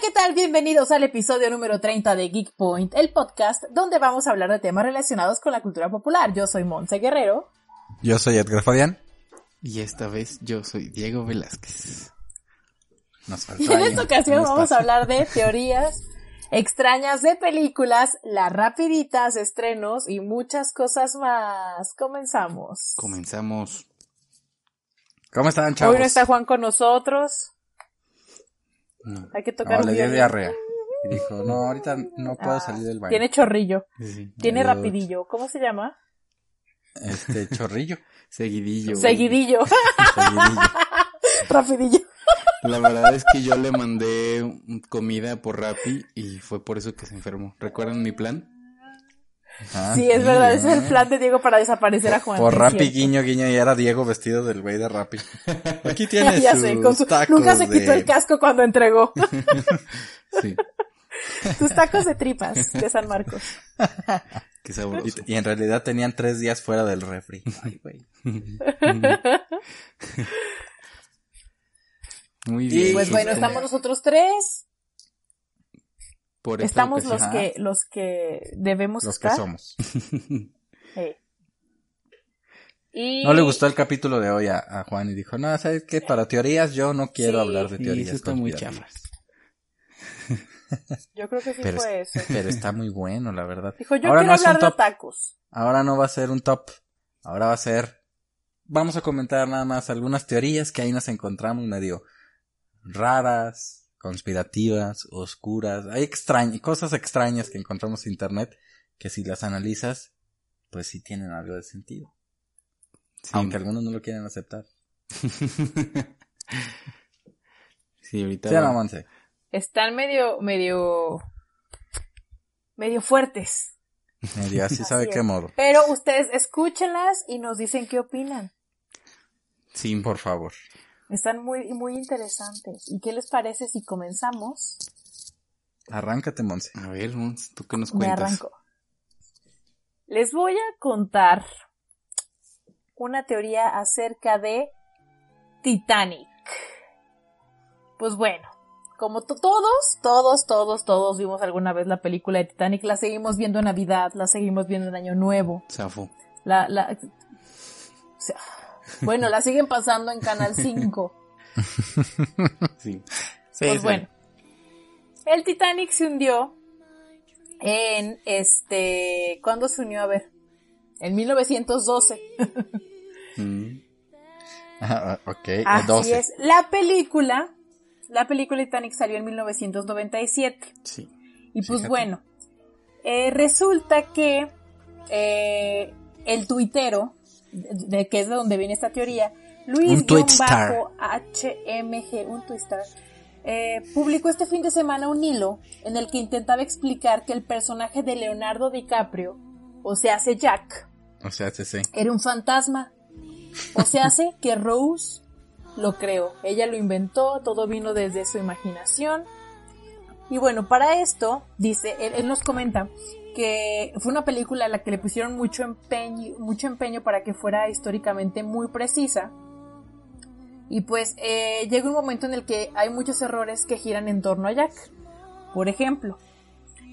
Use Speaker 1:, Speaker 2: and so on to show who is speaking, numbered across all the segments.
Speaker 1: ¿Qué tal? Bienvenidos al episodio número 30 de Geek Point, el podcast donde vamos a hablar de temas relacionados con la cultura popular. Yo soy Monse Guerrero.
Speaker 2: Yo soy Edgar Fabián.
Speaker 3: Y esta vez yo soy Diego Velázquez.
Speaker 1: Y en esta ocasión vamos a hablar de teorías extrañas de películas, las rapiditas, estrenos y muchas cosas más. Comenzamos.
Speaker 3: Comenzamos.
Speaker 2: ¿Cómo están, chavos?
Speaker 1: Hoy no está Juan con nosotros.
Speaker 2: No.
Speaker 1: Hay que tocar
Speaker 2: no, le dio diarrea. Y dijo, no, ahorita no puedo
Speaker 1: Ah,
Speaker 2: salir del baño.
Speaker 1: Tiene chorrillo.
Speaker 3: Sí.
Speaker 1: Tiene
Speaker 2: Dios.
Speaker 1: rapidillo. ¿Cómo se llama?
Speaker 2: Este, chorrillo.
Speaker 3: Seguidillo.
Speaker 1: Seguidillo.
Speaker 3: Seguidillo.
Speaker 1: rapidillo.
Speaker 3: La verdad es que yo le mandé comida por Rappi y fue por eso que se enfermó. ¿Recuerdan mi plan?
Speaker 2: Ah,
Speaker 1: Sí, es verdad. Ese es el plan de Diego para desaparecer a Juan.
Speaker 2: Por Rappi, guiño, guiño, y era Diego vestido del güey de Rappi. Aquí tiene
Speaker 1: ya
Speaker 2: sus
Speaker 1: sé, con su-
Speaker 2: tacos
Speaker 1: nunca se quitó
Speaker 2: de-
Speaker 1: el casco cuando entregó
Speaker 3: Sí.
Speaker 1: sus tacos de tripas de San Marcos.
Speaker 3: Qué sabroso.
Speaker 2: Y, y en realidad tenían tres días fuera del refri. Ay, güey.
Speaker 3: Muy
Speaker 2: Y-
Speaker 3: bien.
Speaker 1: Pues bueno, estamos nosotros tres.
Speaker 3: Por esta
Speaker 1: Estamos los que los que debemos
Speaker 2: Los que somos.
Speaker 1: Y
Speaker 2: No le gustó el capítulo de hoy a, a Juan y dijo, no, ¿sabes qué? Para teorías yo no quiero
Speaker 1: Sí.
Speaker 2: hablar de
Speaker 3: Sí,
Speaker 2: teorías
Speaker 3: eso está muy
Speaker 2: conspirativas".
Speaker 1: Yo creo que sí
Speaker 2: Pero,
Speaker 1: fue
Speaker 2: es-
Speaker 1: eso.
Speaker 2: pero está muy bueno, la verdad.
Speaker 1: Dijo, yo
Speaker 2: Ahora
Speaker 1: quiero
Speaker 2: no
Speaker 1: hablar de
Speaker 2: top.
Speaker 1: tacos.
Speaker 2: Ahora no va a ser un top. Ahora va a ser... Vamos a comentar nada más algunas teorías que ahí nos encontramos medio raras, conspirativas, oscuras. Hay extrañ cosas extrañas que encontramos en internet que si las analizas, pues sí tienen algo de sentido.
Speaker 3: Sí.
Speaker 2: Aunque algunos no lo quieren aceptar.
Speaker 3: sí, ahorita.
Speaker 2: ¿Sí no?
Speaker 1: Están medio, medio, medio fuertes.
Speaker 2: Medio así sabe qué modo.
Speaker 1: Pero ustedes escúchenlas y nos dicen qué opinan.
Speaker 3: Sí,
Speaker 2: Por favor.
Speaker 1: Están muy, muy interesantes. ¿Y qué les parece si comenzamos?
Speaker 2: Arráncate, Monse.
Speaker 3: A ver, Mons, ¿tú qué nos
Speaker 1: Me
Speaker 3: cuentas?
Speaker 1: arranco. Les voy a contar una teoría acerca de Titanic. Pues bueno, como to- todos, todos, todos, todos vimos alguna vez la película de Titanic, la seguimos viendo en Navidad, la seguimos viendo en Año Nuevo,
Speaker 3: Zafo.
Speaker 1: la, la, o sea, bueno, la siguen pasando en Canal 5.
Speaker 3: Sí.
Speaker 1: Pues bueno, el Titanic se hundió en este, ¿cuándo se unió? A ver, en 1912.
Speaker 3: Mm.
Speaker 2: Ah, ok, el
Speaker 1: Así
Speaker 2: 12.
Speaker 1: es. La película, la película Titanic salió en 1997.
Speaker 3: Sí.
Speaker 1: Y pues
Speaker 2: Fíjate.
Speaker 1: bueno, eh, resulta que eh, el tuitero, de, que es de donde viene esta teoría, Luis
Speaker 2: tuitstar.
Speaker 1: HMG, un tuitstar, eh, publicó este fin de semana un hilo en el que intentaba explicar que el personaje de Leonardo DiCaprio, o sea, hace Jack,
Speaker 2: O sea, sí, sí.
Speaker 1: era un fantasma. O se hace que Rose lo creó. Ella lo inventó, todo vino desde su imaginación. Y bueno, para esto, dice, él, él nos comenta fue una película a la que le pusieron mucho empeño, mucho empeño para que fuera históricamente muy precisa. Y pues eh, llega un momento en el que hay muchos errores que giran en torno a Jack. Por ejemplo,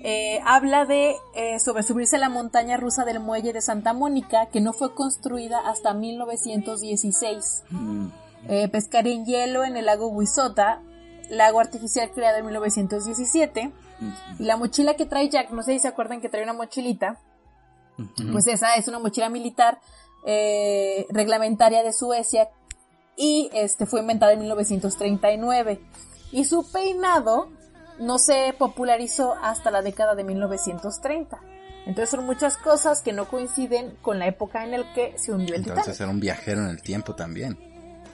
Speaker 1: eh, habla de eh, sobre subirse a la montaña rusa del muelle de Santa Mónica, que no fue construida hasta 1916.
Speaker 3: Mm.
Speaker 1: Eh, pescar en hielo en el lago Huizota, lago artificial creado en 1917. Y la mochila que trae Jack, no sé si se acuerdan que trae una mochilita, pues esa es una mochila militar eh, reglamentaria de Suecia y este fue inventada en 1939. Y su peinado no se popularizó hasta la década de 1930. Entonces son muchas cosas que no coinciden con la época en la que se hundió el
Speaker 2: Entonces
Speaker 1: Titanic.
Speaker 2: era un viajero en el tiempo también.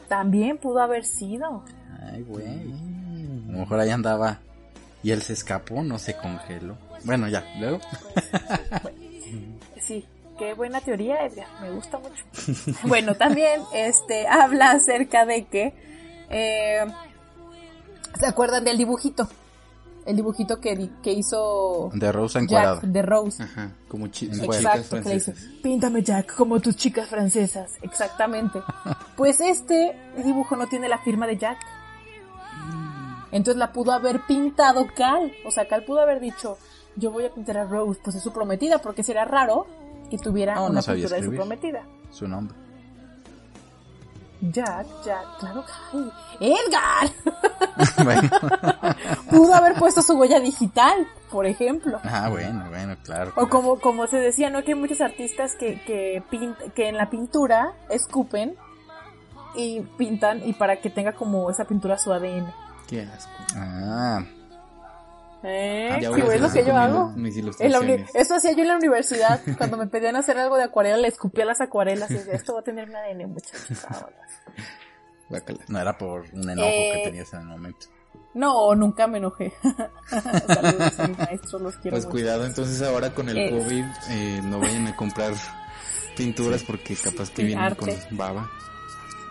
Speaker 1: También pudo haber sido.
Speaker 2: Ay, güey. A lo mejor ahí andaba y él se escapó, no se congeló. Bueno, ya, luego.
Speaker 1: Sí, qué buena teoría, Edgar, me gusta mucho. bueno, también este habla acerca de que eh, ¿se acuerdan del dibujito? El dibujito que, di- que hizo
Speaker 2: De Rosa
Speaker 1: Jack
Speaker 2: encuadrada.
Speaker 1: de Rose.
Speaker 3: Ajá, como.
Speaker 1: Exacto, que le dice,
Speaker 3: francesas.
Speaker 1: píntame Jack como tus chicas francesas. Exactamente. Pues este dibujo no tiene la firma de Jack. Entonces la pudo haber pintado Cal. O sea, Cal pudo haber dicho, yo voy a pintar a Rose, pues es su prometida, porque será raro que tuviera una pintura de su prometida.
Speaker 2: Su nombre.
Speaker 1: Jack, Jack, claro que... ¡Edgar!
Speaker 2: bueno.
Speaker 1: Pudo haber puesto su huella digital, por ejemplo.
Speaker 2: Ah, bueno, bueno, claro.
Speaker 1: O como, como se decía, ¿no? Que hay muchos artistas que, que, pint- que en la pintura escupen y pintan y para que tenga como esa pintura su ADN.
Speaker 3: Qué asco.
Speaker 2: Ah,
Speaker 1: ¿Eh?
Speaker 3: Ya
Speaker 1: ¿Sí
Speaker 3: ahora
Speaker 1: ves
Speaker 3: se
Speaker 1: lo que yo hago?
Speaker 3: mis
Speaker 1: la
Speaker 3: ilustraciones.
Speaker 1: eso hacía yo en la universidad. Cuando me pedían hacer algo de acuarela, le escupía las acuarelas y decía, esto va a tener un ADN, muchachos. ahora".
Speaker 3: Guácala.
Speaker 2: no era por un enojo
Speaker 1: Eh,
Speaker 2: que tenías en el momento.
Speaker 1: No, nunca me enojé. Saludos a mis maestros, los quiero
Speaker 3: Pues
Speaker 1: mucho.
Speaker 3: cuidado entonces ahora con el
Speaker 1: Eh.
Speaker 3: COVID, eh, no vayan a comprar pinturas porque capaz que vienen
Speaker 1: arte.
Speaker 3: con baba.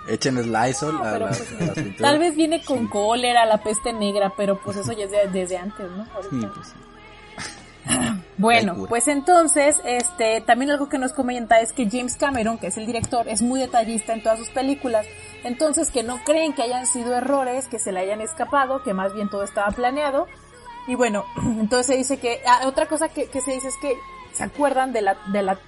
Speaker 2: Echen Lysol a,
Speaker 1: pero
Speaker 2: las,
Speaker 1: pues,
Speaker 2: a las pinturas.
Speaker 1: Tal vez viene con cólera, la peste negra, pero pues eso ya es de- desde antes, ¿no?
Speaker 3: Sí, pues sí.
Speaker 1: Bueno, pues entonces, este, también algo que nos comenta es que James Cameron, que es el director, es muy detallista en todas sus películas. Entonces, que no creen que hayan sido errores, que se le hayan escapado, que más bien todo estaba planeado. Y bueno, entonces se dice que, ah, otra cosa que, que se dice es que, ¿se acuerdan de la, de la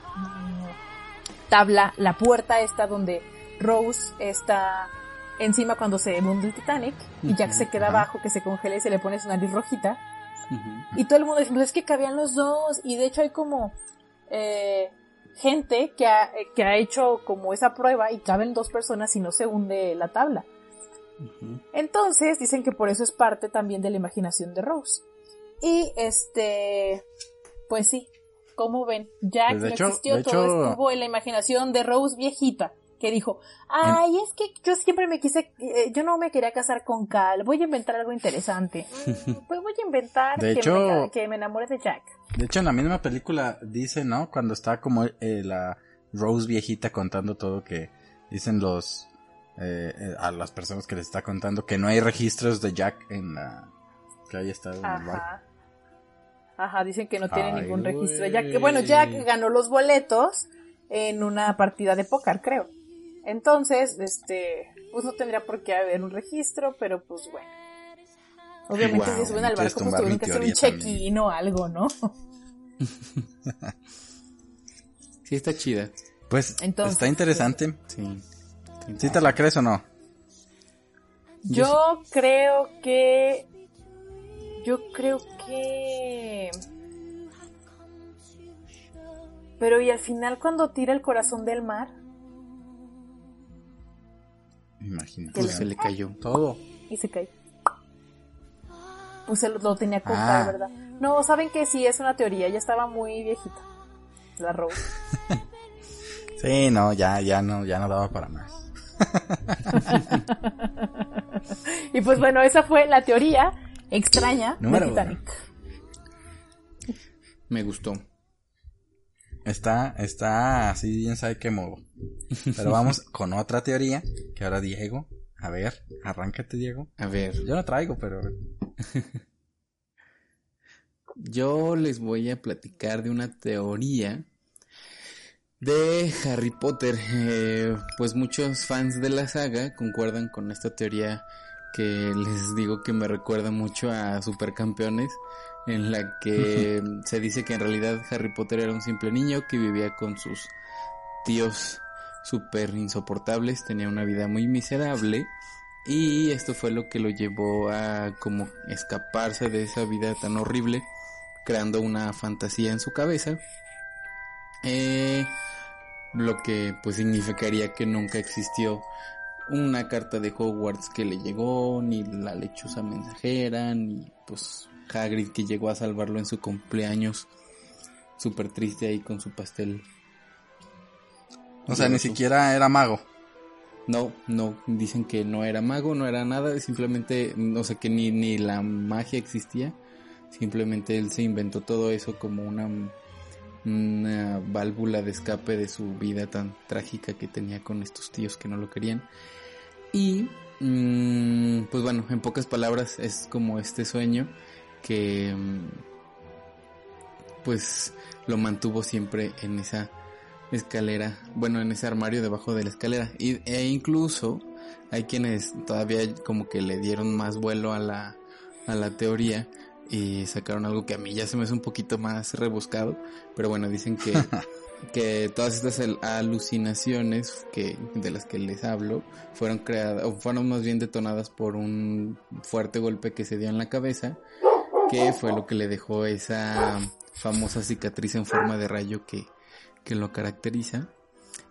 Speaker 1: tabla, la puerta esta donde Rose está encima cuando se hunde el Titanic y Jack se queda abajo, que se congela y se le pone su nariz rojita? Y todo el mundo dice, pues es que cabían los dos. Y de hecho hay como eh, gente que ha, eh, que ha hecho como esa prueba y caben dos personas y no se hunde la tabla. Entonces dicen que por eso es parte también de la imaginación de Rose. Y este, pues sí, como ven, Jack
Speaker 2: Pues,
Speaker 1: no
Speaker 2: hecho-
Speaker 1: existió, todo
Speaker 2: hecho-
Speaker 1: estuvo en la imaginación de Rose viejita. Que dijo, ay, es que yo siempre me quise, eh, yo no me quería casar con Cal, voy a inventar algo interesante. Pues voy a inventar
Speaker 2: De
Speaker 1: que,
Speaker 2: hecho-
Speaker 1: me, que me enamore de Jack.
Speaker 2: De hecho, en la misma película dice, ¿no? Cuando está como eh, la Rose viejita contando todo que dicen los eh, eh, a las personas que les está contando que no hay registros de Jack en la que haya estado en el barco.
Speaker 1: Ajá. Dicen que no tiene
Speaker 2: Ay,
Speaker 1: ningún registro. Jack. Que bueno, Jack ganó los boletos en una partida de póker, creo. Entonces, este, pues no tendría por qué haber un registro, pero pues bueno. Obviamente si suben al barco, pues tuvieron que hacer un check-in o algo, ¿no?
Speaker 3: Sí, está chida.
Speaker 2: Pues
Speaker 1: Entonces,
Speaker 2: está interesante.
Speaker 3: Sí.
Speaker 2: ¿Sí te la crees o no?
Speaker 1: Yo creo que. Yo creo que. Pero y al final cuando tira el corazón del mar
Speaker 2: Imagínate.
Speaker 3: Pues se le cayó.
Speaker 2: Todo.
Speaker 1: y se cae. Pues él lo tenía que comprar,
Speaker 2: Ah.
Speaker 1: ¿verdad? No, saben que sí, es una teoría, ya estaba muy viejita. La Rose.
Speaker 2: Sí, no, ya, ya no, ya no daba para más.
Speaker 1: Y pues bueno, esa fue la teoría extraña
Speaker 2: Número
Speaker 1: de
Speaker 2: uno.
Speaker 1: Titanic.
Speaker 3: Me gustó.
Speaker 2: Está, está así, bien sabe qué modo. Pero vamos con otra teoría, que ahora Diego, a ver, arráncate Diego.
Speaker 3: A ver,
Speaker 2: Yo no traigo, pero
Speaker 3: yo les voy a platicar de una teoría de Harry Potter. Eh, pues muchos fans de la saga concuerdan con esta teoría que les digo que me recuerda mucho a Supercampeones, en la que se dice que en realidad Harry Potter era un simple niño que vivía con sus tíos súper insoportables, tenía una vida muy miserable y esto fue lo que lo llevó a como escaparse de esa vida tan horrible, creando una fantasía en su cabeza. Eh, lo que pues significaría que nunca existió una carta de Hogwarts que le llegó, ni la lechuza mensajera, ni pues Hagrid que llegó a salvarlo en su cumpleaños. Súper triste ahí con su pastel.
Speaker 2: O sea, ni siquiera era mago.
Speaker 3: No, no, dicen que no era mago, no era nada, simplemente, o sea, que ni, ni la magia existía. Simplemente él se inventó todo eso como una, una válvula de escape de su vida tan trágica que tenía con estos tíos que no lo querían. Y, mm, pues bueno, en pocas palabras es como este sueño que, mm, pues, lo mantuvo siempre en esa escalera, bueno, en ese armario debajo de la escalera. Y, e incluso hay quienes todavía como que le dieron más vuelo a la, a la teoría y sacaron algo que a mí ya se me hace un poquito más rebuscado, pero bueno, dicen que, que todas estas al- alucinaciones que, de las que les hablo fueron creadas, o fueron más bien detonadas por un fuerte golpe que se dio en la cabeza, fue lo que le dejó esa famosa cicatriz en forma de rayo que, que lo caracteriza.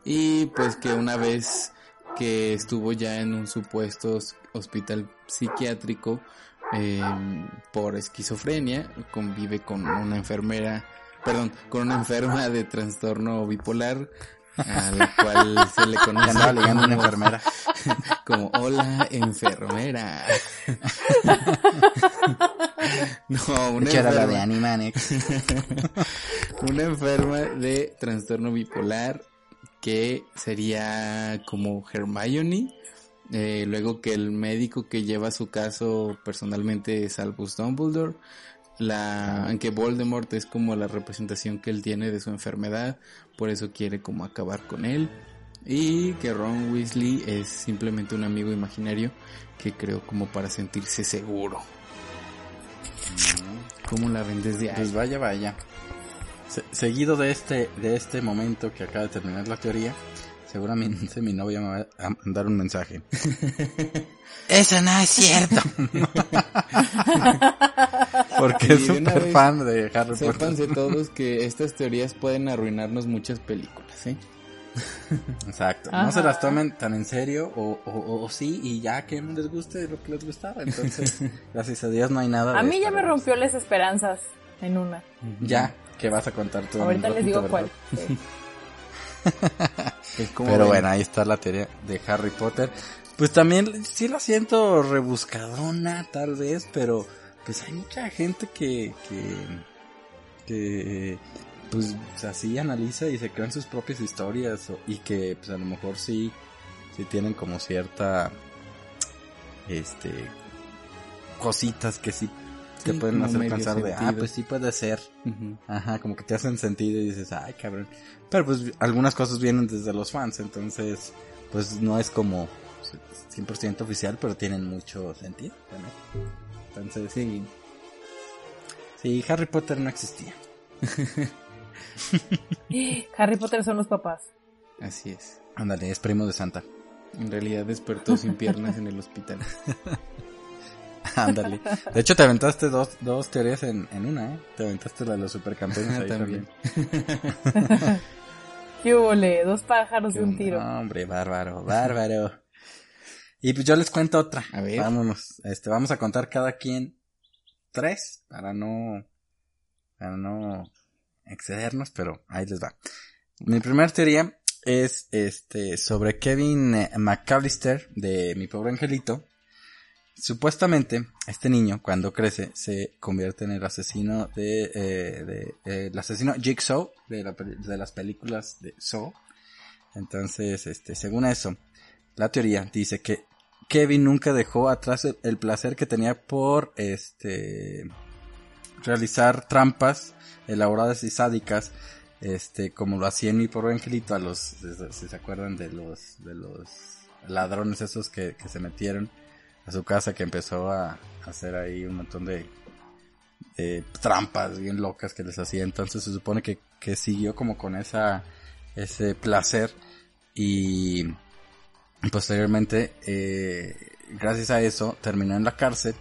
Speaker 3: Y pues que una vez que estuvo ya en un supuesto hos- hospital psiquiátrico eh, por esquizofrenia, convive con una enfermera, perdón, con una enferma de trastorno bipolar, a la cual se le conoce
Speaker 2: andaba ligando una enfermera.
Speaker 3: como hola enfermera. no, una
Speaker 2: era la de
Speaker 3: enferma,
Speaker 2: Animaniacs.
Speaker 3: una enferma de trastorno bipolar que sería como Hermione. eh, luego que el médico que lleva su caso personalmente es Albus Dumbledore. La, aunque Voldemort es como la representación que él tiene de su enfermedad, por eso quiere como acabar con él. Y que Ron Weasley es simplemente un amigo imaginario que creó como para sentirse seguro. ¿Cómo la ven desde ahí?
Speaker 2: Pues vaya, vaya. Se- seguido de este, de este momento que acaba de terminar la teoría, seguramente mi novia me va a mandar un mensaje. Eso no es cierto. Porque es súper fan de Harry Potter.
Speaker 3: Sépanse todos que estas teorías pueden arruinarnos muchas películas, ¿eh?
Speaker 2: Exacto.
Speaker 1: Ajá.
Speaker 2: No se las tomen tan en serio o, o, o- o sí y ya que no les guste lo que les gustaba. Entonces, gracias a Dios no hay nada.
Speaker 1: A
Speaker 2: de
Speaker 1: mí ya me rompió las esperanzas en una.
Speaker 2: Ya, que vas a contar tú.
Speaker 1: Ahorita les digo cuál.
Speaker 3: Pues, ¿cómo
Speaker 2: Pero
Speaker 3: ven?
Speaker 2: bueno, ahí está la teoría de Harry Potter. Pues también sí la siento rebuscadona, tal vez, pero pues hay mucha gente que, que, que pues así analiza y se crean sus propias historias y que pues a lo mejor sí, sí tienen como cierta, este, cositas que sí te
Speaker 3: Sí,
Speaker 2: pueden hacer pensar de, ah, pues sí puede ser. Ajá, como que te hacen sentido y dices, ay, cabrón. Pero pues algunas cosas vienen desde los fans, entonces, pues no es como 100% oficial, pero tienen mucho sentido también. Entonces, sí. Sí, Harry Potter no existía.
Speaker 1: Harry Potter son los papás.
Speaker 3: Así es.
Speaker 2: Ándale, es primo de Santa.
Speaker 3: En realidad despertó sin piernas en el hospital.
Speaker 2: Ándale. De hecho, te aventaste dos, dos teorías en, en una, ¿eh? Te aventaste la de los supercampeones ahí
Speaker 3: También.
Speaker 2: también.
Speaker 1: ¿Qué? Dos pájaros de un tiro.
Speaker 2: No, hombre, bárbaro, bárbaro. Y pues yo les cuento otra.
Speaker 3: A ver.
Speaker 2: Vámonos. Este, vamos a contar cada quien tres para no, para no excedernos, pero ahí les va. Mi primera teoría es este sobre Kevin eh, McAllister de Mi Pobre Angelito. Supuestamente, este niño, cuando crece, se convierte en el asesino de, eh, de eh, el asesino Jigsaw de, la de las películas de Saw. Entonces, este, según eso, la teoría dice que Kevin nunca dejó atrás el, placer que tenía por, este, realizar trampas elaboradas y sádicas, este, como lo hacía en mi pobre angelito a los, si se acuerdan de los, de los ladrones esos que, que se metieron a su casa que empezó a hacer ahí un montón de, de trampas bien locas que les hacía. Entonces se supone que, que siguió como con esa, ese placer y posteriormente, eh, gracias a eso, terminó en la cárcel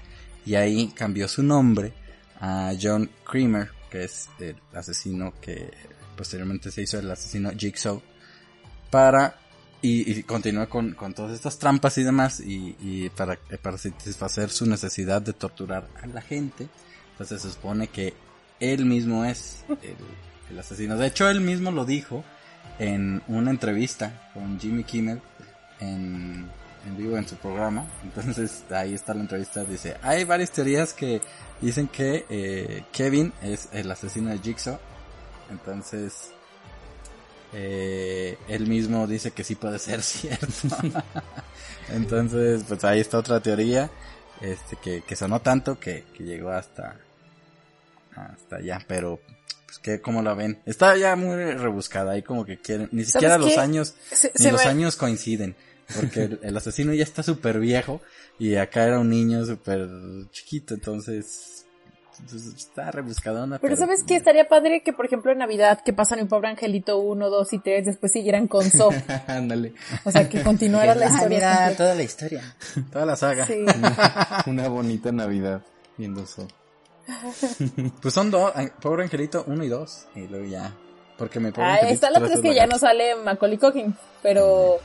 Speaker 2: y ahí cambió su nombre a John Creamer, que es el asesino que posteriormente se hizo el asesino Jigsaw, para y, y continúa con, con todas estas trampas y demás y, para, para satisfacer su necesidad de torturar a la gente. pues se supone que él mismo es el, el asesino. De hecho, él mismo lo dijo en una entrevista con Jimmy Kimmel en, en vivo en su programa. Entonces ahí está la entrevista. Dice, hay varias teorías que dicen que eh, Kevin es el asesino de Jigsaw. Entonces eh, él mismo dice que sí puede ser cierto. Entonces, pues ahí está otra teoría. Este, que, que sonó tanto que, que llegó hasta, hasta allá, pero pues que cómo la ven. Está ya muy rebuscada ahí como que quieren, ni siquiera los
Speaker 1: qué?
Speaker 2: años,
Speaker 1: Se-
Speaker 2: ni
Speaker 1: se
Speaker 2: los
Speaker 1: me-
Speaker 2: años coinciden. Porque el, el asesino ya está súper viejo y acá era un niño súper chiquito, entonces pues, está rebuscadona.
Speaker 1: Pero ¿sabes qué? Estaría padre que, por ejemplo, en Navidad, que pasan mi pobre angelito 1, 2 y 3, después siguieran con So.
Speaker 3: Ándale.
Speaker 1: O sea, que continuara la
Speaker 2: Ah,
Speaker 1: historia.
Speaker 2: mira, toda la historia, toda la saga.
Speaker 1: Sí.
Speaker 3: Una bonita Navidad viendo eso.
Speaker 2: Pues son dos, An- Pobre Angelito 1 y 2, y luego ya. Porque me pobre
Speaker 1: Ah, está la
Speaker 2: tres
Speaker 1: 3
Speaker 2: es
Speaker 1: que ya no sale Macaulay Culkin, pero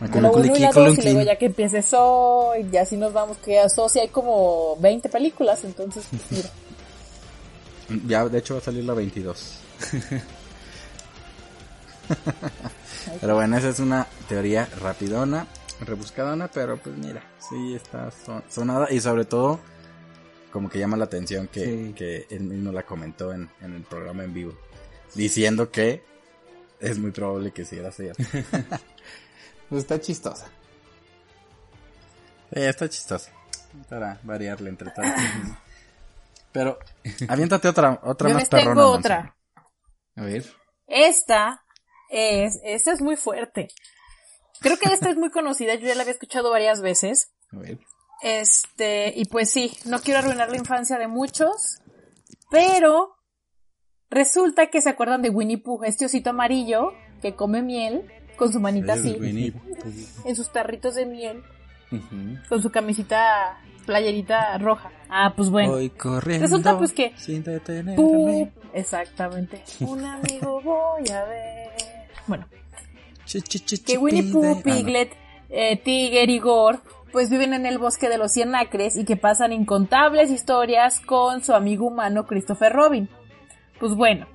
Speaker 2: Macaulay
Speaker 1: la 1 y la 2 y luego ya que empiece So y ya así nos vamos que a So sí hay como 20 películas, entonces pues, mira.
Speaker 2: Ya, de hecho va a salir la 22. pero bueno, esa es una teoría rapidona, rebuscadona, pero pues mira, sí está son- sonada y sobre todo como que llama la atención que,
Speaker 3: Sí.
Speaker 2: que él mismo la comentó en, en el programa en vivo, diciendo que es muy probable que sí era cierto.
Speaker 3: Pues está chistosa.
Speaker 2: Eh, está chistoso. Para variarle entre tanto. Pero, aviéntate otra, otra
Speaker 1: Yo
Speaker 2: más
Speaker 1: les tengo
Speaker 2: perrona.
Speaker 1: Otra.
Speaker 3: A ver.
Speaker 1: Esta es, esta es muy fuerte. Creo que esta es muy conocida, yo ya la había escuchado varias veces.
Speaker 3: A ver.
Speaker 1: Este, y pues sí, no quiero arruinar la infancia de muchos, pero resulta que se acuerdan de Winnie Pooh, este osito amarillo que come miel con su manita
Speaker 2: Es
Speaker 1: así,
Speaker 2: Winnie.
Speaker 1: en sus tarritos de miel, con su camisita playerita roja. Ah, pues bueno.
Speaker 2: Voy corriendo.
Speaker 1: Resulta, pues, que
Speaker 2: Sin
Speaker 1: exactamente. Un amigo voy a ver. Bueno, que Winnie. Pooh,
Speaker 2: Ah.
Speaker 1: Piglet, eh, Tiger y Gore pues viven en el bosque de los cien acres y que pasan incontables historias con su amigo humano Christopher Robin. Pues bueno,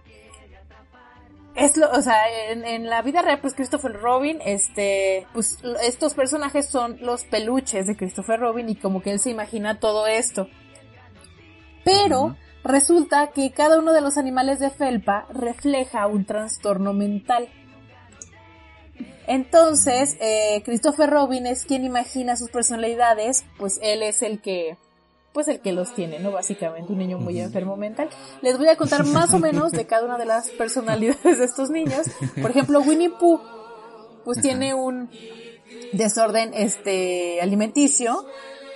Speaker 1: es lo, o sea, en, en la vida real, pues Christopher Robin, este, pues estos personajes son los peluches de Christopher Robin y como que él se imagina todo esto. Pero resulta que cada uno de los animales de felpa refleja un trastorno mental. Entonces, eh, Christopher Robin es quien imagina sus personalidades, pues él es el que, pues el que los tiene, ¿no? Básicamente, un niño muy enfermo mental. Les voy a contar más o menos de cada una de las personalidades de estos niños. Por ejemplo, Winnie Pooh, pues tiene un desorden, este, alimenticio,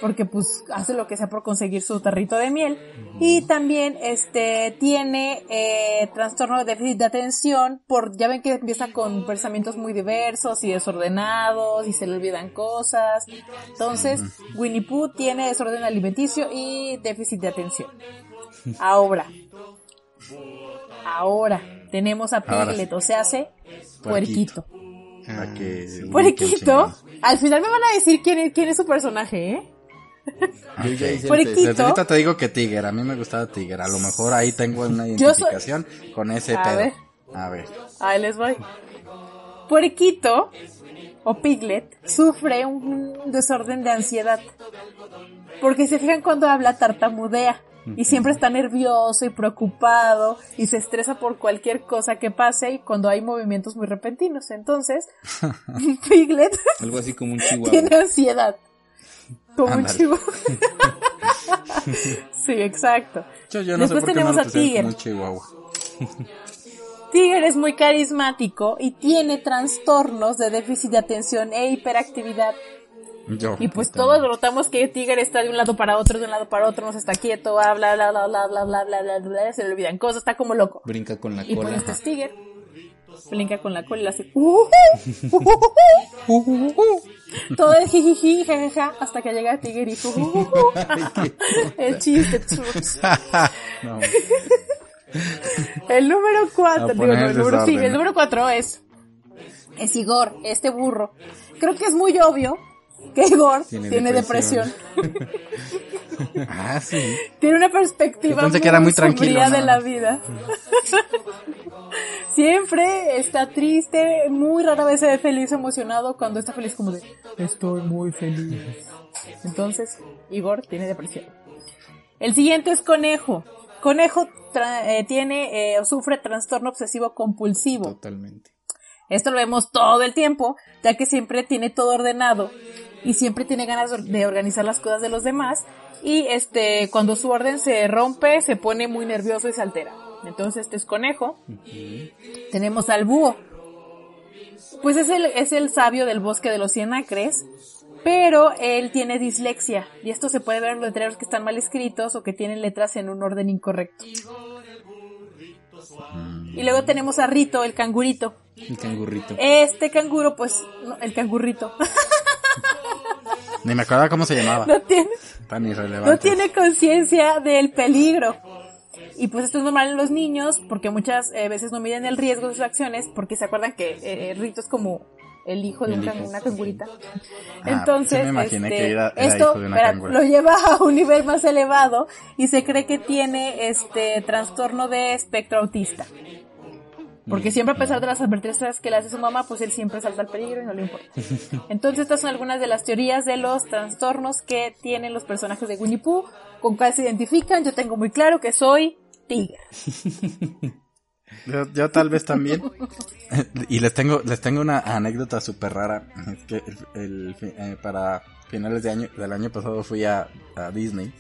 Speaker 1: porque pues hace lo que sea por conseguir su tarrito de miel. Y también este tiene eh, trastorno de déficit de atención por, ya ven que empieza con pensamientos muy diversos y desordenados y se le olvidan cosas. Entonces, Winnie Pooh tiene desorden alimenticio y déficit de atención. Ahora, ahora tenemos a Piglet, o sea, hace
Speaker 2: Puerquito.
Speaker 1: puerquito.
Speaker 2: Que ubiquen,
Speaker 1: Puerquito, al final me van a decir quién es, quién es su personaje, ¿eh?
Speaker 3: Yo ya hice el test.
Speaker 2: Desde ahorita te digo que Tiger, a mí me gustaba Tiger, a lo mejor ahí tengo una
Speaker 1: Yo soy-
Speaker 2: identificación con ese
Speaker 1: A
Speaker 2: pedo.
Speaker 1: ver.
Speaker 2: A ver.
Speaker 1: Ahí les voy. Puerquito o Piglet sufre un desorden de ansiedad. Porque se fijan cuando habla tartamudea y siempre está nervioso y preocupado y se estresa por cualquier cosa que pase y cuando hay movimientos muy repentinos. Entonces, Piglet
Speaker 3: Algo así como un chihuahua.
Speaker 1: tiene ansiedad. Como un sí, exacto.
Speaker 2: Yo, yo no sé
Speaker 1: Después
Speaker 2: por qué no
Speaker 1: tenemos a Tiger.
Speaker 2: como un chihuahua.
Speaker 1: Tiger es muy carismático y tiene trastornos de déficit de atención e hiperactividad.
Speaker 2: Yo.
Speaker 1: Y pues todos notamos que Tiger está de un lado para otro, de un lado para otro, no se está quieto, bla bla bla bla bla bla bla bla bla, bla, se le olvidan cosas, está como loco.
Speaker 3: Brinca con la
Speaker 1: Y pues
Speaker 3: cola.
Speaker 1: este es Tiger. Brinca con la cola y le hace "Uh, todo el jijiji, jajaja, hasta que llega Tiger y "Uh, el chiste.
Speaker 2: No.
Speaker 1: El número
Speaker 2: A
Speaker 1: cuatro, digo, no, el número, sí,
Speaker 2: desorden.
Speaker 1: el número cuatro es, es Igor, este burro. Creo que es muy obvio que Igor tiene,
Speaker 3: Tiene
Speaker 1: depresión.
Speaker 3: depresión.
Speaker 2: Ah, sí.
Speaker 1: Tiene una perspectiva muy,
Speaker 2: que era muy no,
Speaker 1: de la vida. Siempre está triste, muy rara vez se ve feliz emocionado cuando está feliz como de estoy muy feliz. Entonces, Igor tiene depresión. El siguiente es Conejo. Conejo tra- eh, tiene eh, o sufre trastorno obsesivo compulsivo.
Speaker 3: Totalmente.
Speaker 1: Esto lo vemos todo el tiempo, ya que siempre tiene todo ordenado y siempre tiene ganas de organizar las cosas de los demás y este cuando su orden se rompe se pone muy nervioso y se altera. Entonces este es conejo. Tenemos al búho. Pues es el, es el sabio del bosque de los cien acres, pero él tiene dislexia y esto se puede ver en los letreros que están mal escritos o que tienen letras en un orden incorrecto. Y luego tenemos a Rito, el cangurito.
Speaker 3: El cangurrito.
Speaker 1: Este canguro, pues, no, el cangurrito,
Speaker 2: Ni me acuerdo cómo se llamaba.
Speaker 1: no tiene,
Speaker 2: Tan irrelevante.
Speaker 1: no tiene conciencia del peligro. Y pues esto es normal en los niños, porque muchas eh, veces no miden el riesgo de sus acciones, porque se acuerdan que eh, Rito es como el hijo de un can- una cangurita.
Speaker 2: Ah,
Speaker 1: Entonces,
Speaker 2: sí me imaginé
Speaker 1: este,
Speaker 2: que era- era
Speaker 1: esto
Speaker 2: hijo de una
Speaker 1: verá,
Speaker 2: cangura.
Speaker 1: lo lleva a un nivel más elevado y se cree que tiene este trastorno de espectro autista. Porque siempre a pesar de las advertencias que le hace su mamá, pues él siempre salta al peligro y no le importa. Entonces estas son algunas de las teorías de los trastornos que tienen los personajes de Winnie Pooh, con cuál se identifican. Yo tengo muy claro que soy tigre.
Speaker 2: Yo, yo tal vez también. y les tengo, les tengo una anécdota súper rara. Es que el, el eh, para finales de año, del año pasado fui a, a Disney.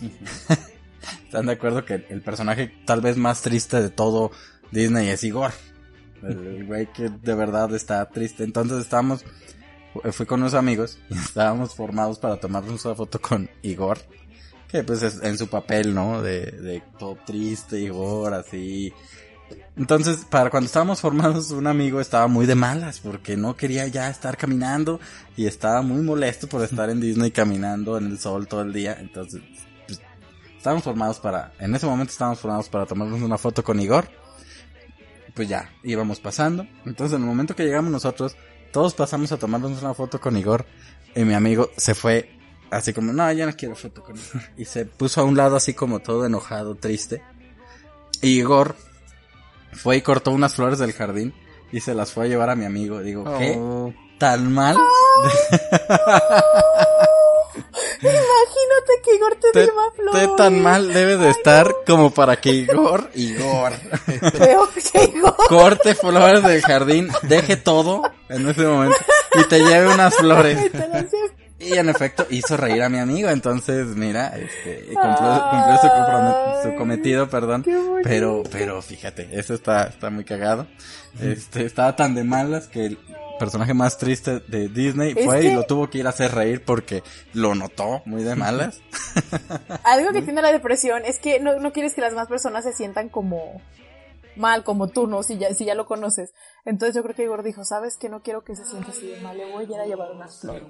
Speaker 2: ¿Están de acuerdo que el personaje tal vez más triste de todo Disney es Igor? El, güey que de verdad está triste. Entonces estábamos, fui con unos amigos y estábamos formados para tomarnos una foto con Igor. Que pues es en su papel, ¿no? De, de todo triste, Igor, así. Entonces, para cuando estábamos formados, un amigo estaba muy de malas porque no quería ya estar caminando y estaba muy molesto por estar en Disney caminando en el sol todo el día. Entonces, pues, estábamos formados para, en ese momento estábamos formados para tomarnos una foto con Igor. Pues ya, íbamos pasando. Entonces, en el momento que llegamos nosotros, todos pasamos a tomarnos una foto con Igor y mi amigo se fue así como, no, ya no quiero foto con Igor. Y se puso a un lado así como todo enojado, triste. Y Igor fue y cortó unas flores del jardín y se las fue a llevar a mi amigo. Digo, ¿qué?
Speaker 3: Oh,
Speaker 2: ¿Tan mal?
Speaker 1: Imagínate que Igor te
Speaker 2: ¿Qué,
Speaker 1: lleva flores.
Speaker 2: qué tan mal debe de estar como para que Igor, Igor,
Speaker 1: Peor que Igor.
Speaker 2: corte flores del jardín, deje todo en ese momento y te lleve unas flores?
Speaker 1: Te.
Speaker 2: Y en efecto hizo reír a mi amigo, entonces mira, este, cumplió, cumplió su, compromet- su cometido, perdón, pero, pero fíjate, eso está, está muy cagado. Este, estaba tan de malas que personaje más triste de Disney
Speaker 1: Es
Speaker 2: fue
Speaker 1: que-
Speaker 2: y lo tuvo que ir a hacer reír porque lo notó muy de malas.
Speaker 1: Algo que tiene la depresión es que no, no quieres que las demás personas se sientan como mal, como tú, ¿no? Si ya, si ya lo conoces. Entonces yo creo que Igor dijo, ¿sabes que No quiero que se sienta así de mal, le voy a ir a llevar unas flores.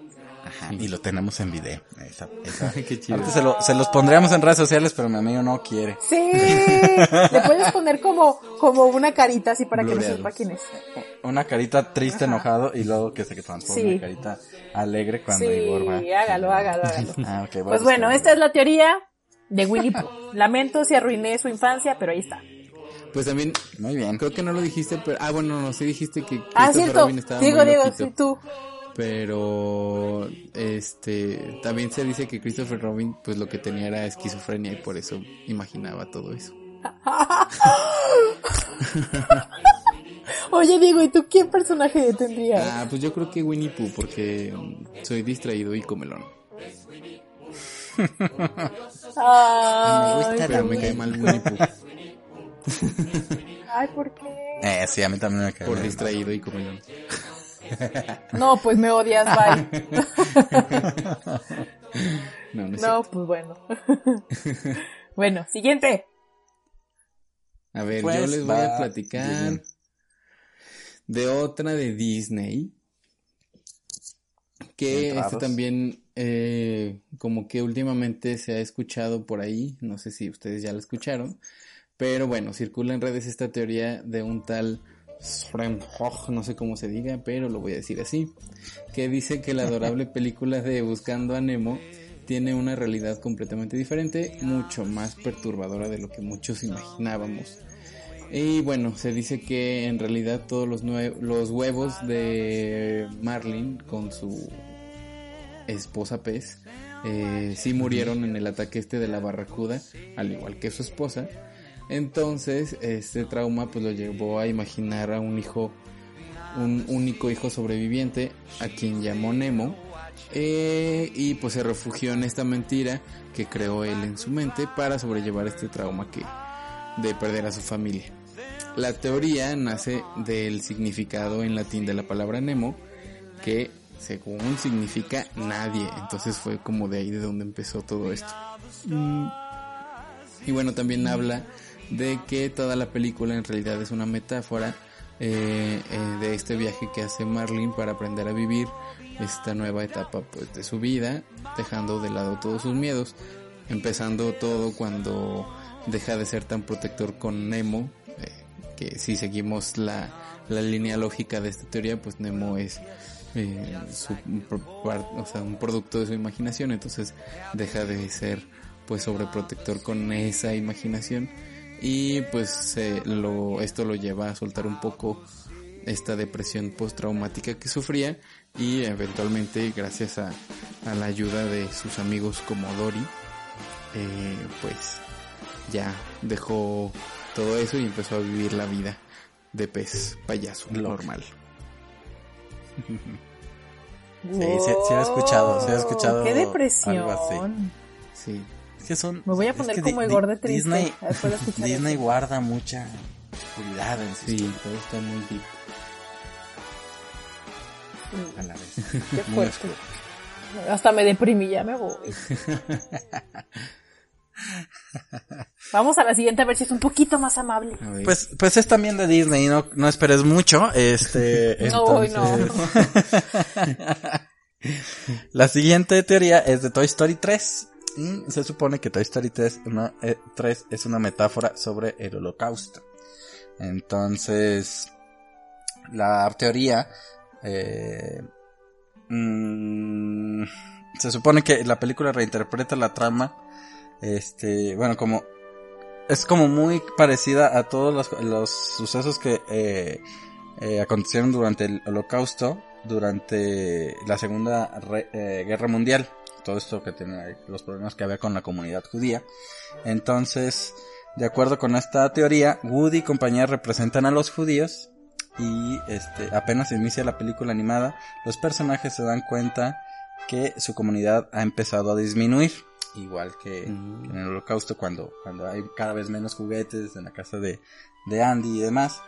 Speaker 2: Ajá, y lo tenemos en video. Esa, esa.
Speaker 3: qué chido.
Speaker 2: Ahorita se, lo, se los pondríamos en redes sociales, pero mi amigo no quiere.
Speaker 1: Sí, le puedes poner como, como una carita así para que no sepa quién es.
Speaker 2: Una carita triste,
Speaker 1: Ajá.
Speaker 2: enojado, y luego que se transforme
Speaker 1: Sí.
Speaker 2: en carita alegre cuando
Speaker 1: Sí,
Speaker 2: Igor va.
Speaker 1: hágalo, hágalo, hágalo.
Speaker 2: Ah, ok, voy a
Speaker 1: Pues bueno, esta es la teoría de Winnie Pooh. Lamento si arruiné su infancia, pero ahí está.
Speaker 3: Pues también,
Speaker 2: Muy bien.
Speaker 3: creo que no lo dijiste, pero... Ah, bueno, no, sí dijiste que
Speaker 1: Ah,
Speaker 3: Christopher
Speaker 1: cierto.
Speaker 3: Robin estaba
Speaker 1: Diego,
Speaker 3: muy
Speaker 1: Diego,
Speaker 3: loquito.
Speaker 1: sí, tú.
Speaker 3: Pero, este, también se dice que Christopher Robin, pues lo que tenía era esquizofrenia y por eso imaginaba todo eso.
Speaker 1: Oye, Diego, ¿y tú qué personaje tendrías?
Speaker 3: Ah, pues yo creo que Winnie Pooh, porque soy distraído y comelón.
Speaker 1: Ay,
Speaker 3: Pero me cae mal Winnie Pooh
Speaker 1: Ay, ¿por qué?
Speaker 2: Eh, sí, a mí también me cae.
Speaker 3: por distraído y comelón.
Speaker 1: No, pues me odias, bye.
Speaker 3: No, no es
Speaker 1: No, pues bueno. Bueno, siguiente.
Speaker 3: A ver,
Speaker 2: Pues
Speaker 3: yo les voy a platicar
Speaker 2: bien.
Speaker 3: de otra de Disney. Que
Speaker 2: Entrados.
Speaker 3: esta también, eh, como que últimamente se ha escuchado por ahí, no sé si ustedes ya la escucharon, pero bueno, circula en redes esta teoría de un tal no sé cómo se diga, pero lo voy a decir así, que dice que la adorable película de Buscando a Nemo tiene una realidad completamente diferente, mucho más perturbadora de lo que muchos imaginábamos. Y bueno, se dice que en realidad todos los, los huevos de Marlin con su esposa pez eh, sí murieron en el ataque este de la barracuda, al igual que su esposa. Entonces, este trauma pues lo llevó a imaginar a un hijo, un único hijo sobreviviente, a quien llamó Nemo, eh, y pues se refugió en esta mentira que creó él en su mente para sobrellevar este trauma que de perder a su familia. La teoría nace del significado en latín de la palabra Nemo, que según significa nadie. Entonces fue como de ahí de donde empezó todo esto. Y bueno, también habla de que toda la película en realidad es una metáfora eh, eh, de este viaje que hace Marlin para aprender a vivir esta nueva etapa pues, de su vida, dejando de lado todos sus miedos, empezando todo cuando deja de ser tan protector con Nemo, eh, que si seguimos la, la línea lógica de esta teoría, pues Nemo es eh, su, o sea, un producto de su imaginación, entonces deja de ser pues sobreprotector con esa imaginación y pues lo, esto lo lleva a soltar un poco esta depresión postraumática que sufría y eventualmente gracias a, a la ayuda de sus amigos como Dory eh, pues ya dejó todo eso y empezó a vivir la vida de pez payaso normal.
Speaker 2: Sí, sí, sí, he escuchado, sí he escuchado.
Speaker 1: ¡Qué depresión!
Speaker 3: Sí.
Speaker 2: Es que son.
Speaker 1: Me voy a poner como Igor de triste.
Speaker 2: Disney,
Speaker 1: de
Speaker 2: Disney guarda mucha oscuridad en
Speaker 3: sí. Sí, todo está muy deep.
Speaker 2: A la vez.
Speaker 1: Qué fuerte. Hasta me deprimí, ya me voy. Vamos a la siguiente a ver si es un poquito más amable.
Speaker 2: Pues, pues es también de Disney, no, no esperes mucho. Este,
Speaker 1: no,
Speaker 2: entonces... no. la siguiente teoría es de Toy Story 3. Se supone que Toy Story 3, eh, 3 es una metáfora sobre el holocausto. Entonces, la teoría eh, mmm, se supone que la película reinterpreta la trama este, bueno, como es como muy parecida a todos los, sucesos que eh, eh, acontecieron durante el holocausto, durante la segunda eh, guerra mundial, todo esto que tiene los problemas que había con la comunidad judía. Entonces, de acuerdo con esta teoría, Woody y compañía representan a los judíos y este apenas inicia la película animada, los personajes se dan cuenta que su comunidad ha empezado a disminuir igual que en el holocausto cuando, cuando hay cada vez menos juguetes en la casa de, de Andy y demás.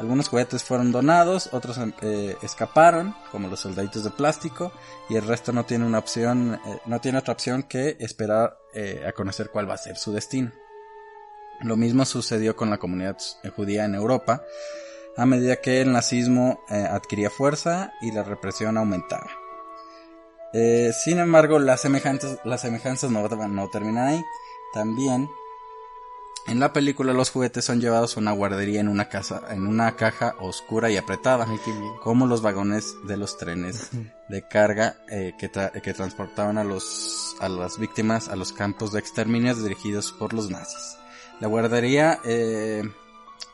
Speaker 2: Algunos juguetes fueron donados, otros eh, escaparon, como los soldaditos de plástico, y el resto no tiene una opción, eh, no tiene otra opción que esperar eh, a conocer cuál va a ser su destino. Lo mismo sucedió con la comunidad judía en Europa, a medida que el nazismo adquiría fuerza y la represión aumentaba. Sin embargo, las semejanzas, las semejanzas no, no terminan ahí. También, en la película los juguetes son llevados a una guardería en una casa, en una caja oscura y apretada, como los vagones de los trenes de carga eh, que, que, transportaban a los a las víctimas a los campos de exterminio dirigidos por los nazis. La guardería eh,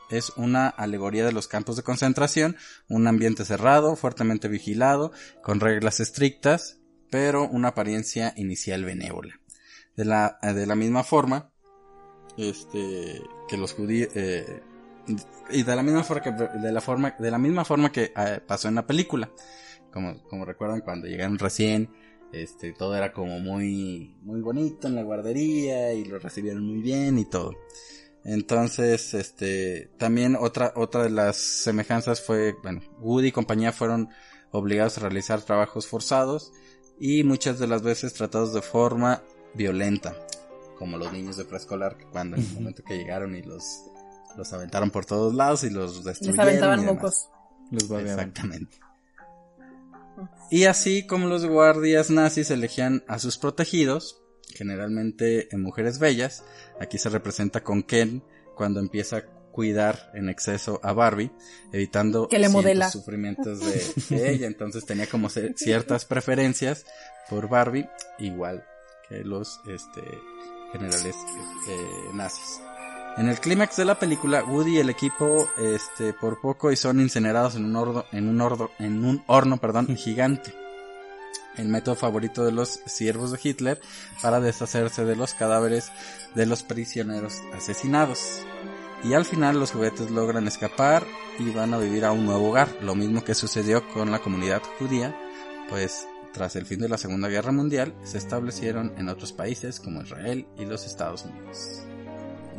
Speaker 2: es una alegoría de los campos de concentración, un ambiente cerrado, fuertemente vigilado, con reglas estrictas, pero una apariencia inicial benévola. De la, de la misma forma, este, que los judíos, eh, y de la misma forma que, de la forma, de la misma forma que eh, pasó en la película. Como, como recuerdan cuando llegaron recién, este, todo era como muy, muy bonito en la guardería y lo recibieron muy bien y todo. Entonces, este, también otra, otra de las semejanzas fue, bueno, Woody y compañía fueron obligados a realizar trabajos forzados y muchas de las veces tratados de forma violenta, como los niños de preescolar que cuando en el momento que llegaron y los los aventaron por todos lados y los destruyeron.
Speaker 1: Les aventaban mocos.
Speaker 2: Los Exactamente. Y así como los guardias nazis elegían a sus protegidos, generalmente en mujeres bellas, aquí se representa con Ken cuando empieza cuidar en exceso a Barbie, evitando
Speaker 1: que le modela.
Speaker 2: sufrimientos de, ella. Entonces tenía como ciertas preferencias por Barbie, igual que los este, generales eh, nazis. En el clímax de la película, Woody y el equipo, este, por poco y son incinerados en un horno, en un horno, en un horno, perdón, gigante. El método favorito de los siervos de Hitler para deshacerse de los cadáveres de los prisioneros asesinados. Y al final los juguetes logran escapar y van a vivir a un nuevo hogar. Lo mismo que sucedió con la comunidad judía, pues tras el fin de la Segunda Guerra Mundial se establecieron en otros países como Israel y los Estados Unidos.